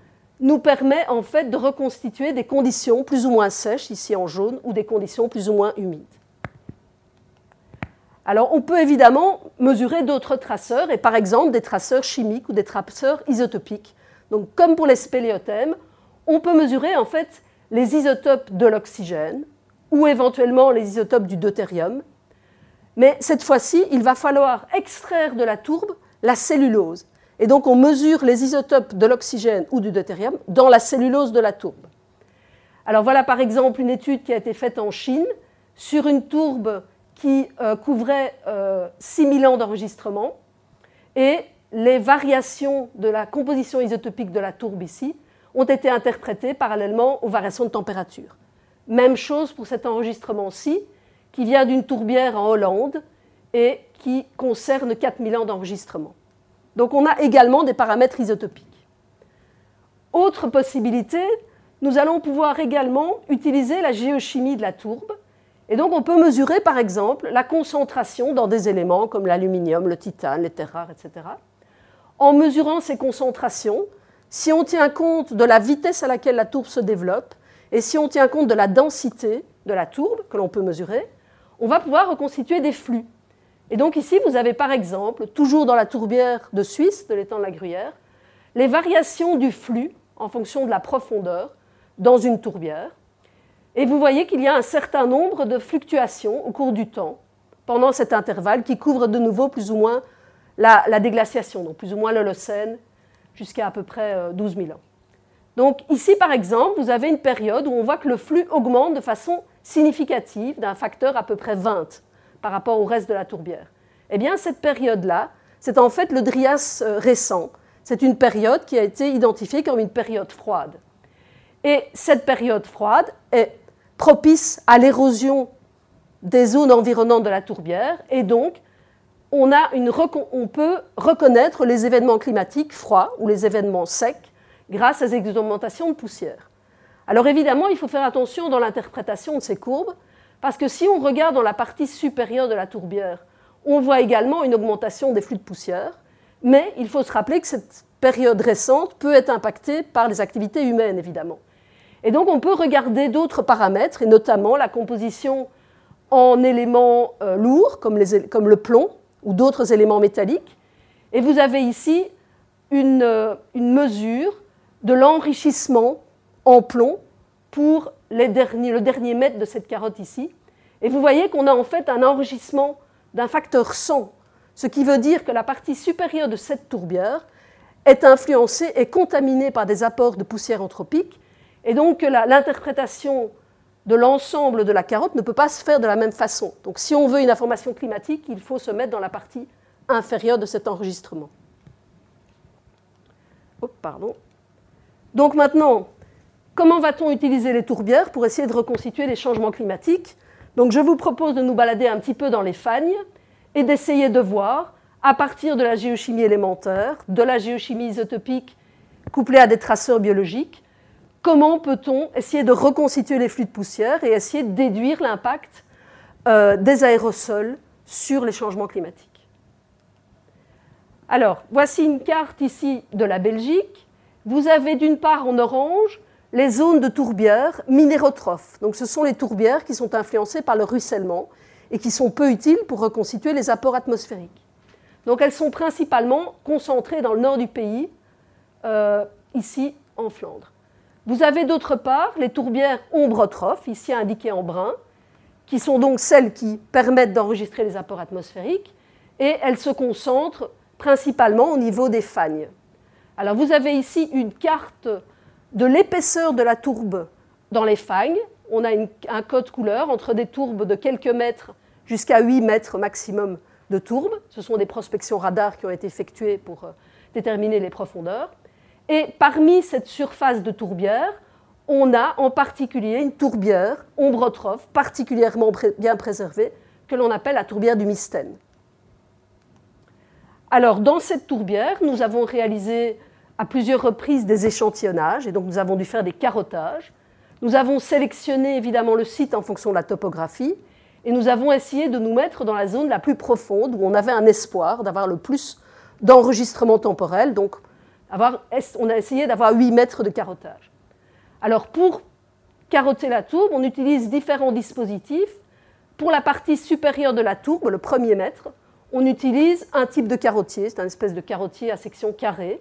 nous permet en fait de reconstituer des conditions plus ou moins sèches, ici en jaune, ou des conditions plus ou moins humides. Alors on peut évidemment mesurer d'autres traceurs, et par exemple des traceurs chimiques ou des traceurs isotopiques. Donc comme pour les spéléothèmes, on peut mesurer en fait les isotopes de l'oxygène ou éventuellement les isotopes du deutérium. Mais cette fois-ci, il va falloir extraire de la tourbe la cellulose. Et donc on mesure les isotopes de l'oxygène ou du deutérium dans la cellulose de la tourbe. Alors voilà par exemple une étude qui a été faite en Chine sur une tourbe qui euh, couvrait 6000 euh, ans d'enregistrement et les variations de la composition isotopique de la tourbe ici ont été interprétées parallèlement aux variations de température. Même chose pour cet enregistrement-ci, qui vient d'une tourbière en Hollande et qui concerne 4000 ans d'enregistrement. Donc on a également des paramètres isotopiques. Autre possibilité, nous allons pouvoir également utiliser la géochimie de la tourbe. Et donc on peut mesurer par exemple la concentration dans des éléments comme l'aluminium, le titane, les terres rares, etc. En mesurant ces concentrations, si on tient compte de la vitesse à laquelle la tourbe se développe et si on tient compte de la densité de la tourbe que l'on peut mesurer, on va pouvoir reconstituer des flux. Et donc ici, vous avez par exemple, toujours dans la tourbière de Suisse, de l'étang de la Gruyère, les variations du flux en fonction de la profondeur dans une tourbière. Et vous voyez qu'il y a un certain nombre de fluctuations au cours du temps pendant cet intervalle qui couvre de nouveau plus ou moins la, déglaciation, donc plus ou moins l'Holocène jusqu'à à peu près 12 euh, 000 ans. Donc ici, par exemple, vous avez une période où on voit que le flux augmente de façon significative d'un facteur à peu près 20 par rapport au reste de la tourbière. Eh bien, cette période-là, c'est en fait le Drias euh, récent. C'est une période qui a été identifiée comme une période froide. Et cette période froide est propice à l'érosion des zones environnantes de la tourbière et donc on, peut reconnaître les événements climatiques froids ou les événements secs grâce à ces augmentations de poussière. Alors évidemment, il faut faire attention dans l'interprétation de ces courbes parce que si on regarde dans la partie supérieure de la tourbière, on voit également une augmentation des flux de poussière, mais il faut se rappeler que cette période récente peut être impactée par les activités humaines, évidemment. Et donc on peut regarder d'autres paramètres, et notamment la composition en éléments euh, lourds, comme, le plomb, ou d'autres éléments métalliques. Et vous avez ici une, euh, une mesure de l'enrichissement en plomb pour le dernier mètre de cette carotte ici. Et vous voyez qu'on a en fait un enrichissement d'un facteur 100, ce qui veut dire que la partie supérieure de cette tourbière est influencée et contaminée par des apports de poussière anthropique, et donc l'interprétation de l'ensemble de la carotte ne peut pas se faire de la même façon. Donc si on veut une information climatique, il faut se mettre dans la partie inférieure de cet enregistrement. Pardon. Donc maintenant, Comment va-t-on utiliser les tourbières pour essayer de reconstituer les changements climatiques? Donc je vous propose de nous balader un petit peu dans les fagnes et d'essayer de voir, à partir de la géochimie élémentaire, de la géochimie isotopique couplée à des traceurs biologiques, comment peut-on essayer de reconstituer les flux de poussière et essayer de déduire l'impact euh, des aérosols sur les changements climatiques. Alors, voici une carte ici de la Belgique. Vous avez d'une part en orange les zones de tourbières minérotrophes. Donc ce sont les tourbières qui sont influencées par le ruissellement et qui sont peu utiles pour reconstituer les apports atmosphériques. Donc elles sont principalement concentrées dans le nord du pays, euh, ici en Flandre. Vous avez d'autre part les tourbières ombrotrophes, ici indiquées en brun, qui sont donc celles qui permettent d'enregistrer les apports atmosphériques, et elles se concentrent principalement au niveau des fagnes. Alors vous avez ici une carte de l'épaisseur de la tourbe dans les fagnes. On a un code couleur entre des tourbes de quelques mètres jusqu'à 8 mètres maximum de tourbe. Ce sont des prospections radar qui ont été effectuées pour euh, déterminer les profondeurs. Et parmi cette surface de tourbière, on a en particulier une tourbière ombrotrophe particulièrement bien préservée que l'on appelle la tourbière du Mystène. Alors, dans cette tourbière, nous avons réalisé à plusieurs reprises des échantillonnages, et donc nous avons dû faire des carottages. Nous avons sélectionné évidemment le site en fonction de la topographie, et nous avons essayé de nous mettre dans la zone la plus profonde, où on avait un espoir d'avoir le plus d'enregistrement temporel. Donc, on a essayé d'avoir 8 mètres de carottage. Alors, pour carotter la tourbe, on utilise différents dispositifs. Pour la partie supérieure de la tourbe, le premier mètre, on utilise un type de carottier, c'est un espèce de carottier à section carrée.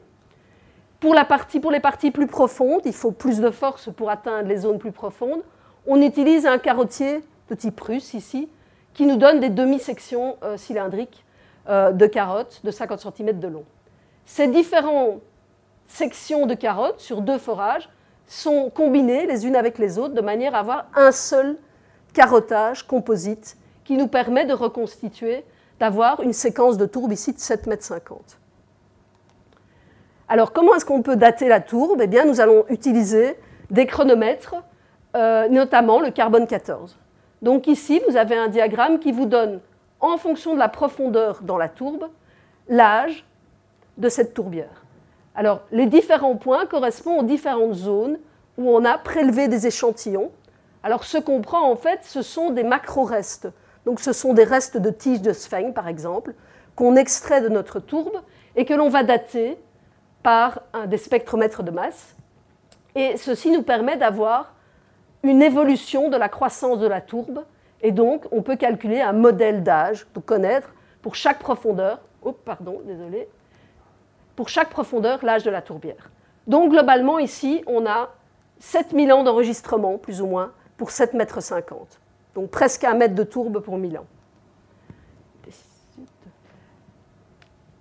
Pour, les parties plus profondes, il faut plus de force pour atteindre les zones plus profondes. On utilise un carottier de type russe ici, qui nous donne des demi-sections euh, cylindriques euh, de carottes de 50 cm de long. Ces différentes sections de carottes sur deux forages sont combinées les unes avec les autres de manière à avoir un seul carottage composite qui nous permet de reconstituer, d'avoir une séquence de tourbe ici de 7,50 m. Alors, comment est-ce qu'on peut dater la tourbe? Eh bien, nous allons utiliser des chronomètres, euh, notamment le carbone 14. Donc ici, vous avez un diagramme qui vous donne, en fonction de la profondeur dans la tourbe, l'âge de cette tourbière. Alors, les différents points correspondent aux différentes zones où on a prélevé des échantillons. Alors, ce qu'on prend, en fait, ce sont des macro-restes. Donc, ce sont des restes de tiges de sphène, par exemple, qu'on extrait de notre tourbe et que l'on va dater par des spectromètres de masse. Et ceci nous permet d'avoir une évolution de la croissance de la tourbe. Et donc, on peut calculer un modèle d'âge, pour connaître pour chaque profondeur, oh, pardon, désolé, pour chaque profondeur l'âge de la tourbière. Donc, globalement, ici, on a 7000 ans d'enregistrement, plus ou moins, pour 7,50 mètres. Donc, presque un mètre de tourbe pour 1000 ans.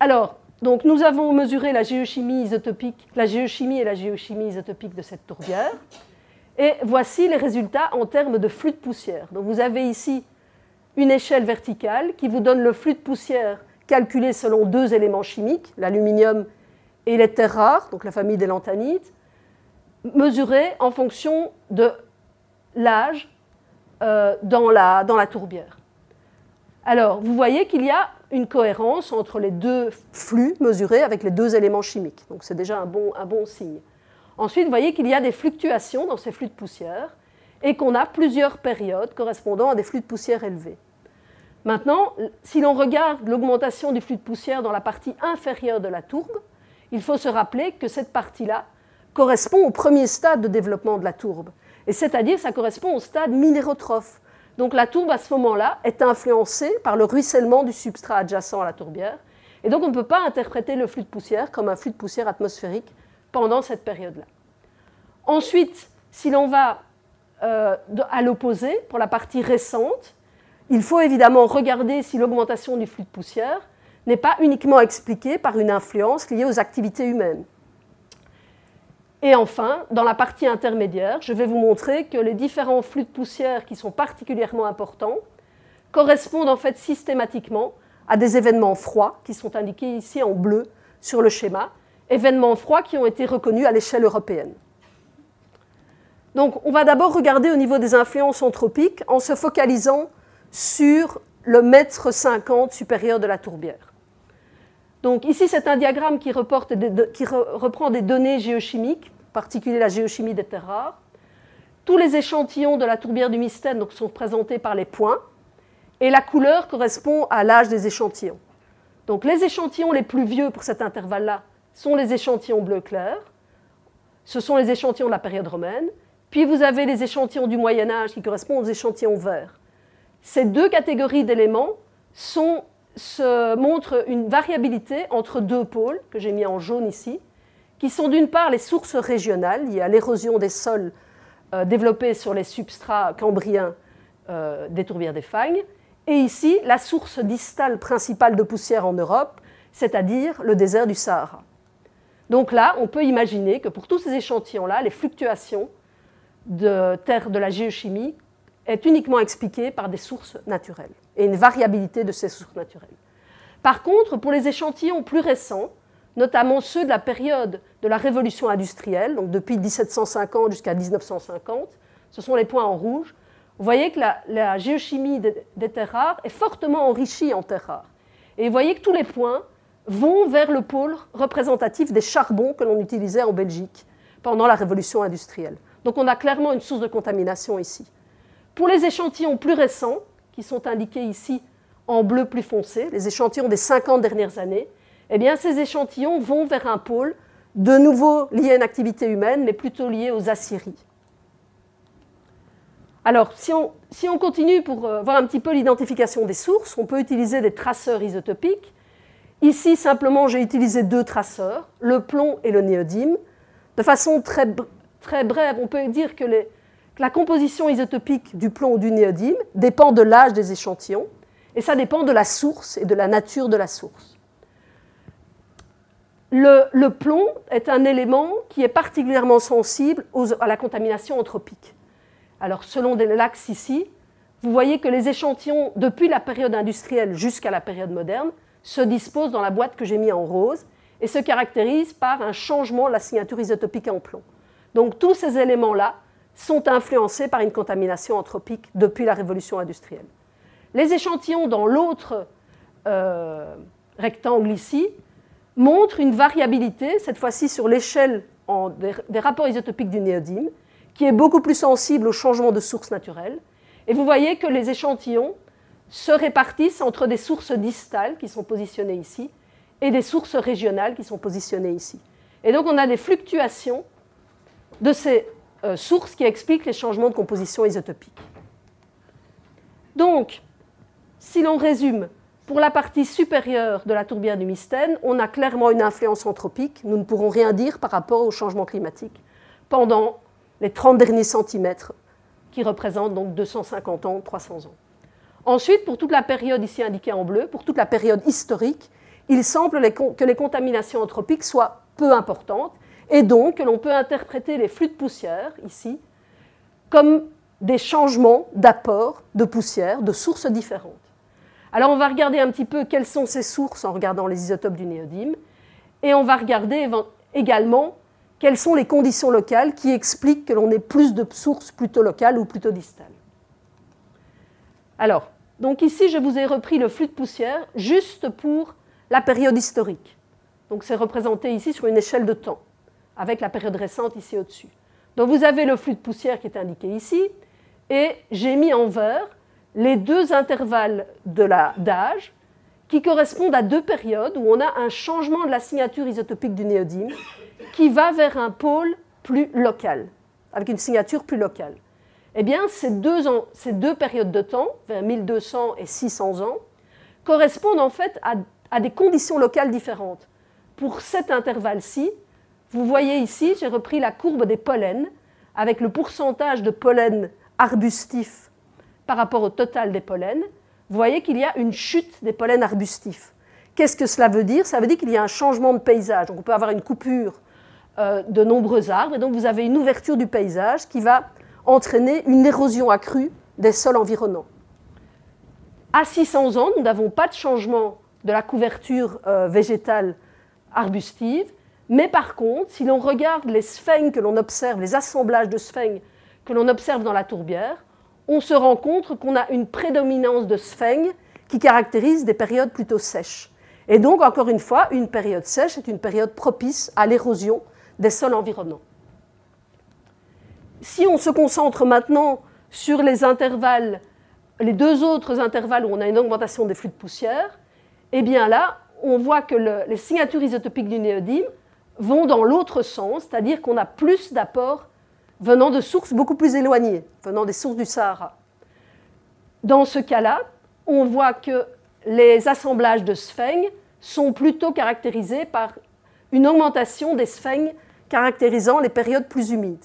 Alors, donc nous avons mesuré la géochimie isotopique, la géochimie et la géochimie isotopique de cette tourbière. Et voici les résultats en termes de flux de poussière. Vous avez ici une échelle verticale qui vous donne le flux de poussière calculé selon deux éléments chimiques, l'aluminium et les terres rares, donc la famille des lanthanides, mesuré en fonction de l'âge euh, dans la tourbière. Alors, vous voyez qu'il y a une cohérence entre les deux flux mesurés avec les deux éléments chimiques. Donc c'est déjà un bon, signe. Ensuite, vous voyez qu'il y a des fluctuations dans ces flux de poussière et qu'on a plusieurs périodes correspondant à des flux de poussière élevés. Maintenant, si l'on regarde l'augmentation du flux de poussière dans la partie inférieure de la tourbe, il faut se rappeler que cette partie-là correspond au premier stade de développement de la tourbe. Et c'est-à-dire, ça correspond au stade minérotrophe. Donc la tourbe, à ce moment-là, est influencée par le ruissellement du substrat adjacent à la tourbière. Et donc on ne peut pas interpréter le flux de poussière comme un flux de poussière atmosphérique pendant cette période-là. Ensuite, si l'on va euh, à l'opposé, pour la partie récente, il faut évidemment regarder si l'augmentation du flux de poussière n'est pas uniquement expliquée par une influence liée aux activités humaines. Et enfin, dans la partie intermédiaire, je vais vous montrer que les différents flux de poussière qui sont particulièrement importants correspondent en fait systématiquement à des événements froids qui sont indiqués ici en bleu sur le schéma, événements froids qui ont été reconnus à l'échelle européenne. Donc on va d'abord regarder au niveau des influences anthropiques en se focalisant sur le mètre 50 supérieur de la tourbière. Donc ici, c'est un diagramme qui, reprend des données géochimiques, en particulier la géochimie des terres rares. Tous les échantillons de la tourbière du Mystène sont présentés par les points, et la couleur correspond à l'âge des échantillons. Donc les échantillons les plus vieux pour cet intervalle-là sont les échantillons bleu clair, ce sont les échantillons de la période romaine, puis vous avez les échantillons du Moyen Âge qui correspondent aux échantillons verts. Ces deux catégories d'éléments sont se montre une variabilité entre deux pôles, que j'ai mis en jaune ici, qui sont d'une part les sources régionales liées à l'érosion des sols euh, développés sur les substrats cambriens euh, des tourbières des Fagnes, et ici la source distale principale de poussière en Europe, c'est-à-dire le désert du Sahara. Donc là, on peut imaginer que pour tous ces échantillons-là, les fluctuations de terre de la géochimie est uniquement expliquée par des sources naturelles et une variabilité de ces sources naturelles. Par contre, pour les échantillons plus récents, notamment ceux de la période de la révolution industrielle, donc depuis 1750 jusqu'à 1950, ce sont les points en rouge, vous voyez que la, géochimie des, terres rares est fortement enrichie en terres rares. Et vous voyez que tous les points vont vers le pôle représentatif des charbons que l'on utilisait en Belgique pendant la révolution industrielle. Donc on a clairement une source de contamination ici. Pour les échantillons plus récents, qui sont indiqués ici en bleu plus foncé, les échantillons des 50 dernières années, eh bien ces échantillons vont vers un pôle de nouveau lié à une activité humaine, mais plutôt lié aux aciéries. Alors, si on, continue pour euh, voir un petit peu l'identification des sources, on peut utiliser des traceurs isotopiques. Ici, simplement, j'ai utilisé deux traceurs, le plomb et le néodyme. De façon très, brève, on peut dire que, les, la composition isotopique du plomb ou du néodyme dépend de l'âge des échantillons, et ça dépend de la source et de la nature de la source. Le, plomb est un élément qui est particulièrement sensible à la contamination anthropique. Alors, selon l'axe ici, vous voyez que les échantillons, depuis la période industrielle jusqu'à la période moderne, se disposent dans la boîte que j'ai mis en rose et se caractérisent par un changement de la signature isotopique en plomb. Donc, tous ces éléments-là sont influencés par une contamination anthropique depuis la révolution industrielle. Les échantillons dans l'autre euh, rectangle ici montre une variabilité, cette fois-ci sur l'échelle des, rapports isotopiques du néodyme, qui est beaucoup plus sensible au changement de source naturelle. Et vous voyez que les échantillons se répartissent entre des sources distales qui sont positionnées ici et des sources régionales qui sont positionnées ici. Et donc on a des fluctuations de ces euh, sources qui expliquent les changements de composition isotopique. Donc, si l'on résume, pour la partie supérieure de la tourbière du Mystène, on a clairement une influence anthropique. Nous ne pourrons rien dire par rapport au changement climatique pendant les 30 derniers centimètres, qui représentent donc 250 ans, 300 ans. Ensuite, pour toute la période ici indiquée en bleu, pour toute la période historique, il semble que les contaminations anthropiques soient peu importantes et donc l'on peut interpréter les flux de poussière ici comme des changements d'apport de poussière de sources différentes. Alors on va regarder un petit peu quelles sont ces sources en regardant les isotopes du néodyme, et on va regarder également quelles sont les conditions locales qui expliquent que l'on ait plus de sources plutôt locales ou plutôt distales. Alors, donc ici je vous ai repris le flux de poussière juste pour la période historique. Donc c'est représenté ici sur une échelle de temps, avec la période récente ici au-dessus. Donc vous avez le flux de poussière qui est indiqué ici, et j'ai mis en vert les deux intervalles d'âge qui correspondent à deux périodes où on a un changement de la signature isotopique du néodyme qui va vers un pôle plus local, avec une signature plus locale. Eh bien, ces deux, périodes de temps, vers 1200 et 600 ans, correspondent en fait à des conditions locales différentes. Pour cet intervalle-ci, vous voyez ici, j'ai repris la courbe des pollens, avec le pourcentage de pollen arbustif par rapport au total des pollens, vous voyez qu'il y a une chute des pollens arbustifs. Qu'est-ce que cela veut dire? Ça veut dire qu'il y a un changement de paysage. Donc on peut avoir une coupure euh, de nombreux arbres, et donc vous avez une ouverture du paysage qui va entraîner une érosion accrue des sols environnants. À 600 ans, nous n'avons pas de changement de la couverture euh, végétale arbustive, mais par contre, si l'on regarde les sphènes que l'on observe, les assemblages de sphènes que l'on observe dans la tourbière, on se rend compte qu'on a une prédominance de sphènes qui caractérise des périodes plutôt sèches. Et donc, encore une fois, une période sèche est une période propice à l'érosion des sols environnants. Si on se concentre maintenant sur les intervalles, les deux autres intervalles où on a une augmentation des flux de poussière, eh bien là, on voit que les signatures isotopiques du néodyme vont dans l'autre sens, c'est-à-dire qu'on a plus d'apports venant de sources beaucoup plus éloignées, venant des sources du Sahara. Dans ce cas-là, on voit que les assemblages de sphènes sont plutôt caractérisés par une augmentation des sphènes caractérisant les périodes plus humides.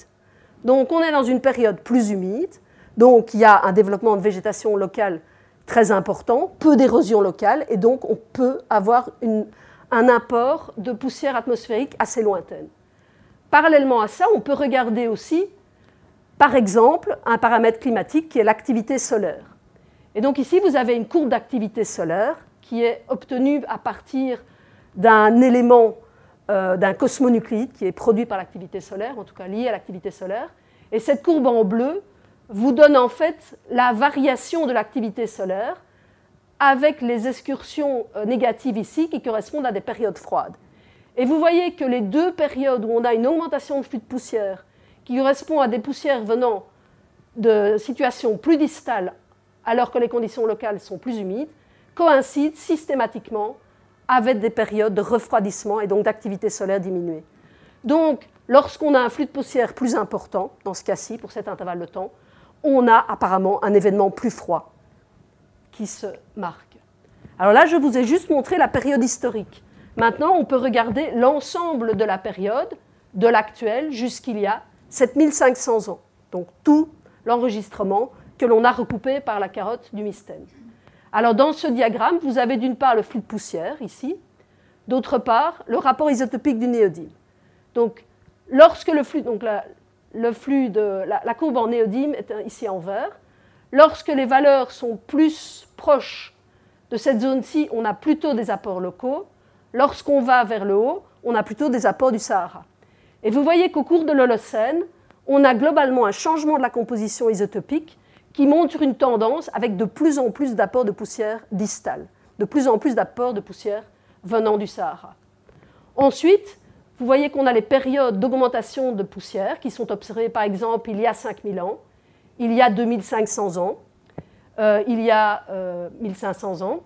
Donc on est dans une période plus humide, donc il y a un développement de végétation locale très important, peu d'érosion locale, et donc on peut avoir un apport de poussière atmosphérique assez lointaine. Parallèlement à ça, on peut regarder aussi, par exemple, un paramètre climatique qui est l'activité solaire. Et donc ici, vous avez une courbe d'activité solaire qui est obtenue à partir d'un élément, euh, d'un cosmonucléide qui est produit par l'activité solaire, en tout cas lié à l'activité solaire. Et cette courbe en bleu vous donne en fait la variation de l'activité solaire avec les excursions euh, négatives ici qui correspondent à des périodes froides. Et vous voyez que les deux périodes où on a une augmentation de flux de poussière qui correspond à des poussières venant de situations plus distales alors que les conditions locales sont plus humides, coïncident systématiquement avec des périodes de refroidissement et donc d'activité solaire diminuée. Donc, lorsqu'on a un flux de poussière plus important, dans ce cas-ci, pour cet intervalle de temps, on a apparemment un événement plus froid qui se marque. Alors là, je vous ai juste montré la période historique. Maintenant, on peut regarder l'ensemble de la période, de l'actuel jusqu'il y a 7500 ans. Donc tout l'enregistrement que l'on a recoupé par la carotte du mystème. Alors dans ce diagramme, vous avez d'une part le flux de poussière ici, d'autre part le rapport isotopique du néodyme. Donc lorsque le flux, donc le flux de la, courbe en néodyme est ici en vert, lorsque les valeurs sont plus proches de cette zone-ci, on a plutôt des apports locaux. Lorsqu'on va vers le haut, on a plutôt des apports du Sahara. Et vous voyez qu'au cours de l'Holocène, on a globalement un changement de la composition isotopique qui montre une tendance avec de plus en plus d'apports de poussière distale, de plus en plus d'apports de poussière venant du Sahara. Ensuite, vous voyez qu'on a les périodes d'augmentation de poussière qui sont observées par exemple il y a 5000 ans, il y a 2500 ans, euh, il y a 1500 euh, ans.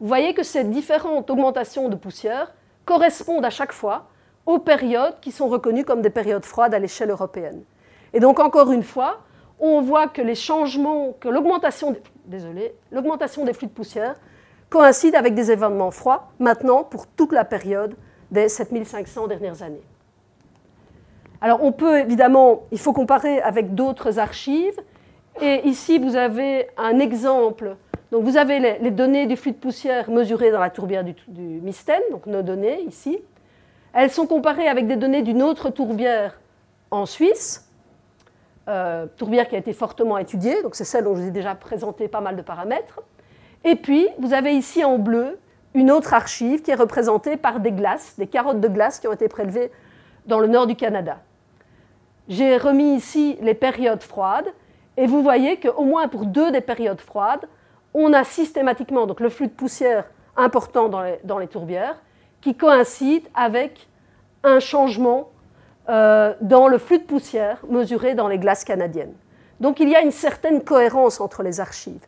Vous voyez que ces différentes augmentations de poussière correspondent à chaque fois aux périodes qui sont reconnues comme des périodes froides à l'échelle européenne. Et donc encore une fois, on voit que les changements, que l'augmentation, l'augmentation des flux de poussière coïncide avec des événements froids maintenant pour toute la période des 7500 dernières années. Alors on peut évidemment, il faut comparer avec d'autres archives. Et ici, vous avez un exemple. Donc vous avez les, données du flux de poussière mesurées dans la tourbière du, du Mystène, donc nos données ici. Elles sont comparées avec des données d'une autre tourbière en Suisse, euh, tourbière qui a été fortement étudiée, donc c'est celle dont je vous ai déjà présenté pas mal de paramètres. Et puis, vous avez ici en bleu une autre archive qui est représentée par des glaces, des carottes de glace qui ont été prélevées dans le nord du Canada. J'ai remis ici les périodes froides, et vous voyez qu'au moins pour deux des périodes froides, on a systématiquement donc, le flux de poussière important dans les, tourbières, qui coïncide avec un changement euh, dans le flux de poussière mesuré dans les glaces canadiennes. Donc il y a une certaine cohérence entre les archives,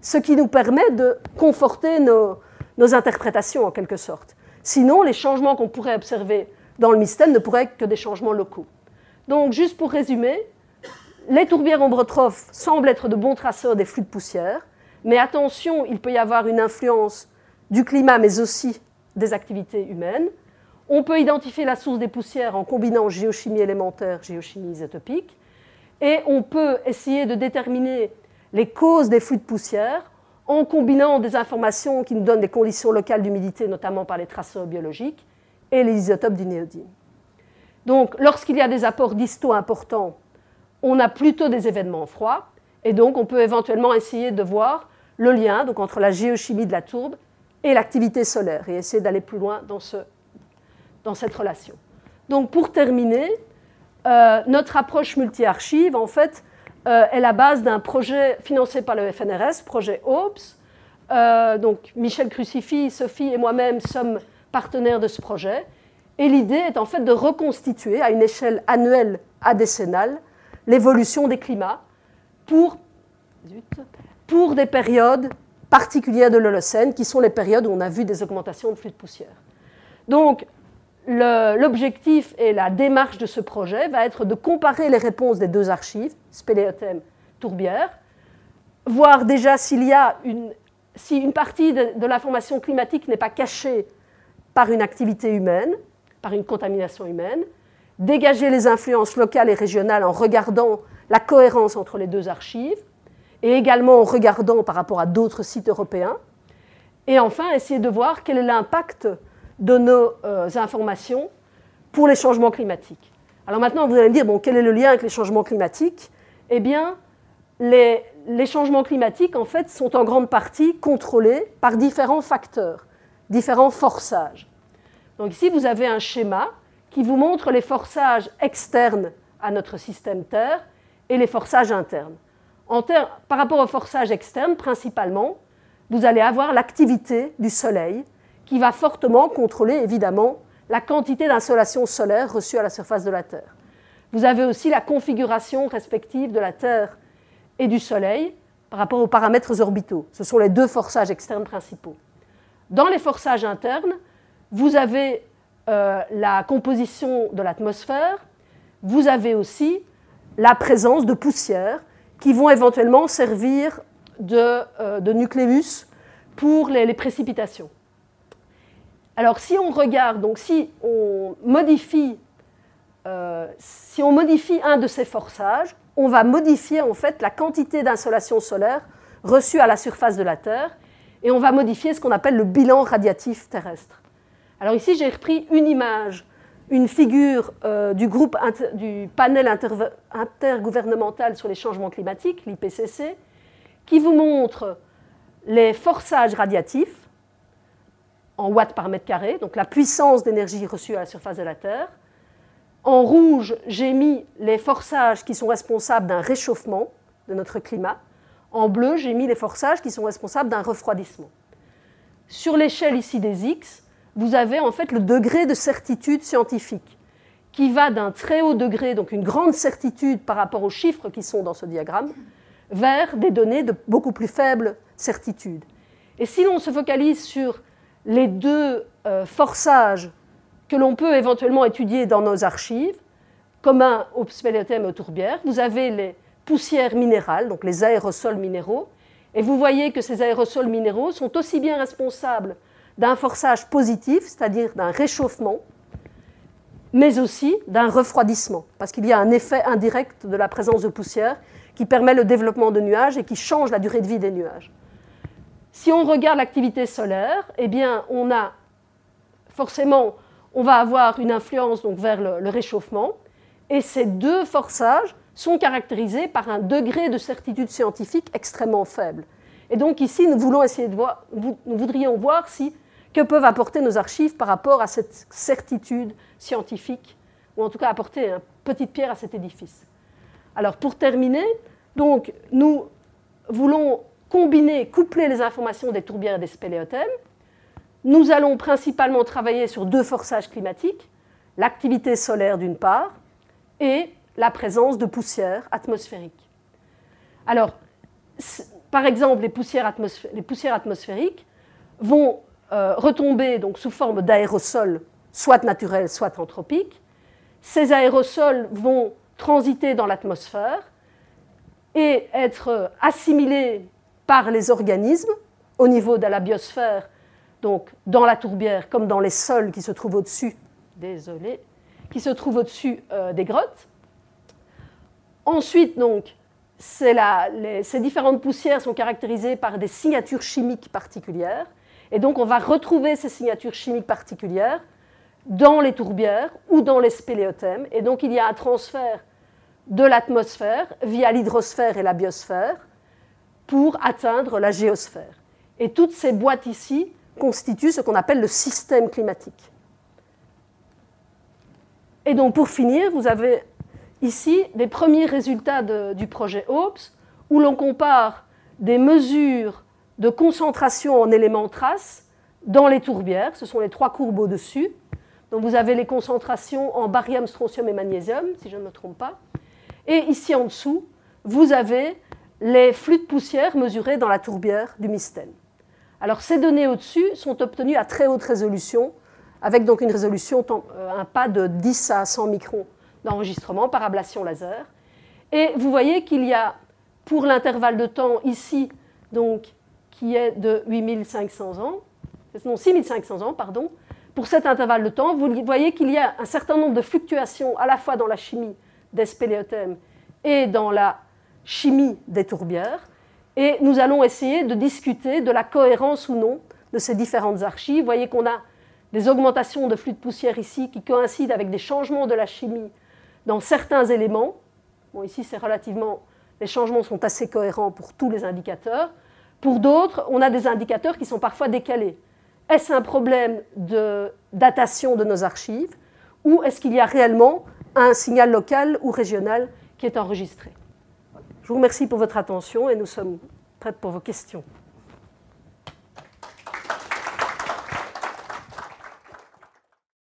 ce qui nous permet de conforter nos, interprétations en quelque sorte. Sinon, les changements qu'on pourrait observer dans le mystème ne pourraient être que des changements locaux. Donc juste pour résumer, les tourbières ombrotrophes semblent être de bons traceurs des flux de poussière, mais attention, il peut y avoir une influence du climat, mais aussi des activités humaines. On peut identifier la source des poussières en combinant géochimie élémentaire, géochimie isotopique. Et on peut essayer de déterminer les causes des flux de poussière en combinant des informations qui nous donnent des conditions locales d'humidité, notamment par les traceurs biologiques, et les isotopes du néodyme. Donc, lorsqu'il y a des apports distaux importants, on a plutôt des événements froids, et donc on peut éventuellement essayer de voir le lien entre la géochimie de la tourbe et l'activité solaire et essayer d'aller plus loin dans, ce, cette relation. Donc pour terminer, euh, notre approche multi-archive, en fait, euh, est la base d'un projet financé par le FNRS, projet OPS. Euh, donc Michel Crucifix, Sophie et moi-même sommes partenaires de ce projet. Et l'idée est en fait de reconstituer à une échelle annuelle à décennale l'évolution des climats pour, des périodes particulières de l'Holocène, qui sont les périodes où on a vu des augmentations de flux de poussière. Donc, l'objectif et la démarche de ce projet va être de comparer les réponses des deux archives, Spéléothème, Tourbière, voir déjà s'il y a une, si une partie de, de l'information climatique n'est pas cachée par une activité humaine, par une contamination humaine, dégager les influences locales et régionales en regardant la cohérence entre les deux archives, et également en regardant par rapport à d'autres sites européens. Et enfin, essayer de voir quel est l'impact de nos euh, informations pour les changements climatiques. Alors maintenant, vous allez me dire, bon, quel est le lien avec les changements climatiques? Eh bien, les, les changements climatiques, en fait, sont en grande partie contrôlés par différents facteurs, différents forçages. Donc ici, vous avez un schéma qui vous montre les forçages externes à notre système Terre et les forçages internes. par rapport aux forçages externes, principalement, vous allez avoir l'activité du Soleil qui va fortement contrôler, évidemment, la quantité d'insolation solaire reçue à la surface de la Terre. Vous avez aussi la configuration respective de la Terre et du Soleil par rapport aux paramètres orbitaux. Ce sont les deux forçages externes principaux. Dans les forçages internes, vous avez euh, la composition de l'atmosphère, vous avez aussi la présence de poussières qui vont éventuellement servir de, euh, nucléus pour les, précipitations. Alors si on regarde, donc si on modifie, euh, si on modifie un de ces forçages, on va modifier en fait la quantité d'insolation solaire reçue à la surface de la Terre et on va modifier ce qu'on appelle le bilan radiatif terrestre. Alors ici j'ai repris une image une figure euh, du groupe du panel intergouvernemental sur les changements climatiques, l'IPCC, qui vous montre les forçages radiatifs en watts par mètre carré, donc la puissance d'énergie reçue à la surface de la Terre. En rouge, j'ai mis les forçages qui sont responsables d'un réchauffement de notre climat. En bleu, j'ai mis les forçages qui sont responsables d'un refroidissement. Sur l'échelle ici des X, vous avez en fait le degré de certitude scientifique qui va d'un très haut degré, donc une grande certitude par rapport aux chiffres qui sont dans ce diagramme, vers des données de beaucoup plus faible certitude. Et si l'on se focalise sur les deux euh, forçages que l'on peut éventuellement étudier dans nos archives, communs au spéléothème et aux tourbières, vous avez les poussières minérales, donc les aérosols minéraux, et vous voyez que ces aérosols minéraux sont aussi bien responsables d'un forçage positif, c'est-à-dire d'un réchauffement, mais aussi d'un refroidissement, parce qu'il y a un effet indirect de la présence de poussière qui permet le développement de nuages et qui change la durée de vie des nuages. Si on regarde l'activité solaire, eh bien, on a forcément, on va avoir une influence donc vers le, réchauffement, et ces deux forçages sont caractérisés par un degré de certitude scientifique extrêmement faible. Et donc ici, nous voulons essayer de voir, nous voudrions voir si que peuvent apporter nos archives par rapport à cette certitude scientifique, ou en tout cas apporter une petite pierre à cet édifice. Alors pour terminer, donc, nous voulons combiner, coupler les informations des tourbières et des spéléothèmes. Nous allons principalement travailler sur deux forçages climatiques, l'activité solaire d'une part et la présence de poussières atmosphériques. Alors, par exemple, les poussières atmosphériques vont euh, retomber donc, sous forme d'aérosols, soit naturels, soit anthropiques. Ces aérosols vont transiter dans l'atmosphère et être assimilés par les organismes au niveau de la biosphère, donc dans la tourbière comme dans les sols qui se trouvent au-dessus, au-dessus euh, des grottes. Ensuite, donc, ces différentes poussières sont caractérisées par des signatures chimiques particulières et donc, on va retrouver ces signatures chimiques particulières dans les tourbières ou dans les spéléothèmes. Et donc, il y a un transfert de l'atmosphère via l'hydrosphère et la biosphère pour atteindre la géosphère. Et toutes ces boîtes ici constituent ce qu'on appelle le système climatique. Et donc, pour finir, vous avez ici des premiers résultats du projet OPS où l'on compare des mesures de concentration en éléments traces dans les tourbières. Ce sont les trois courbes au-dessus. Donc vous avez les concentrations en barium, strontium et magnésium, si je ne me trompe pas. Et ici en dessous, vous avez les flux de poussière mesurés dans la tourbière du Mystène. Alors ces données au-dessus sont obtenues à très haute résolution, avec donc une résolution, euh, un pas de 10 à 100 microns d'enregistrement par ablation laser. Et vous voyez qu'il y a, pour l'intervalle de temps ici, donc qui est de 8500 ans, non 6500 ans, pardon, pour cet intervalle de temps, vous voyez qu'il y a un certain nombre de fluctuations à la fois dans la chimie des spéléothèmes et dans la chimie des tourbières. Et nous allons essayer de discuter de la cohérence ou non de ces différentes archives. Vous voyez qu'on a des augmentations de flux de poussière ici qui coïncident avec des changements de la chimie dans certains éléments. Bon, ici, c'est relativement les changements sont assez cohérents pour tous les indicateurs. Pour d'autres, on a des indicateurs qui sont parfois décalés. Est-ce un problème de datation de nos archives ou est-ce qu'il y a réellement un signal local ou régional qui est enregistré? Je vous remercie pour votre attention et nous sommes prêts pour vos questions.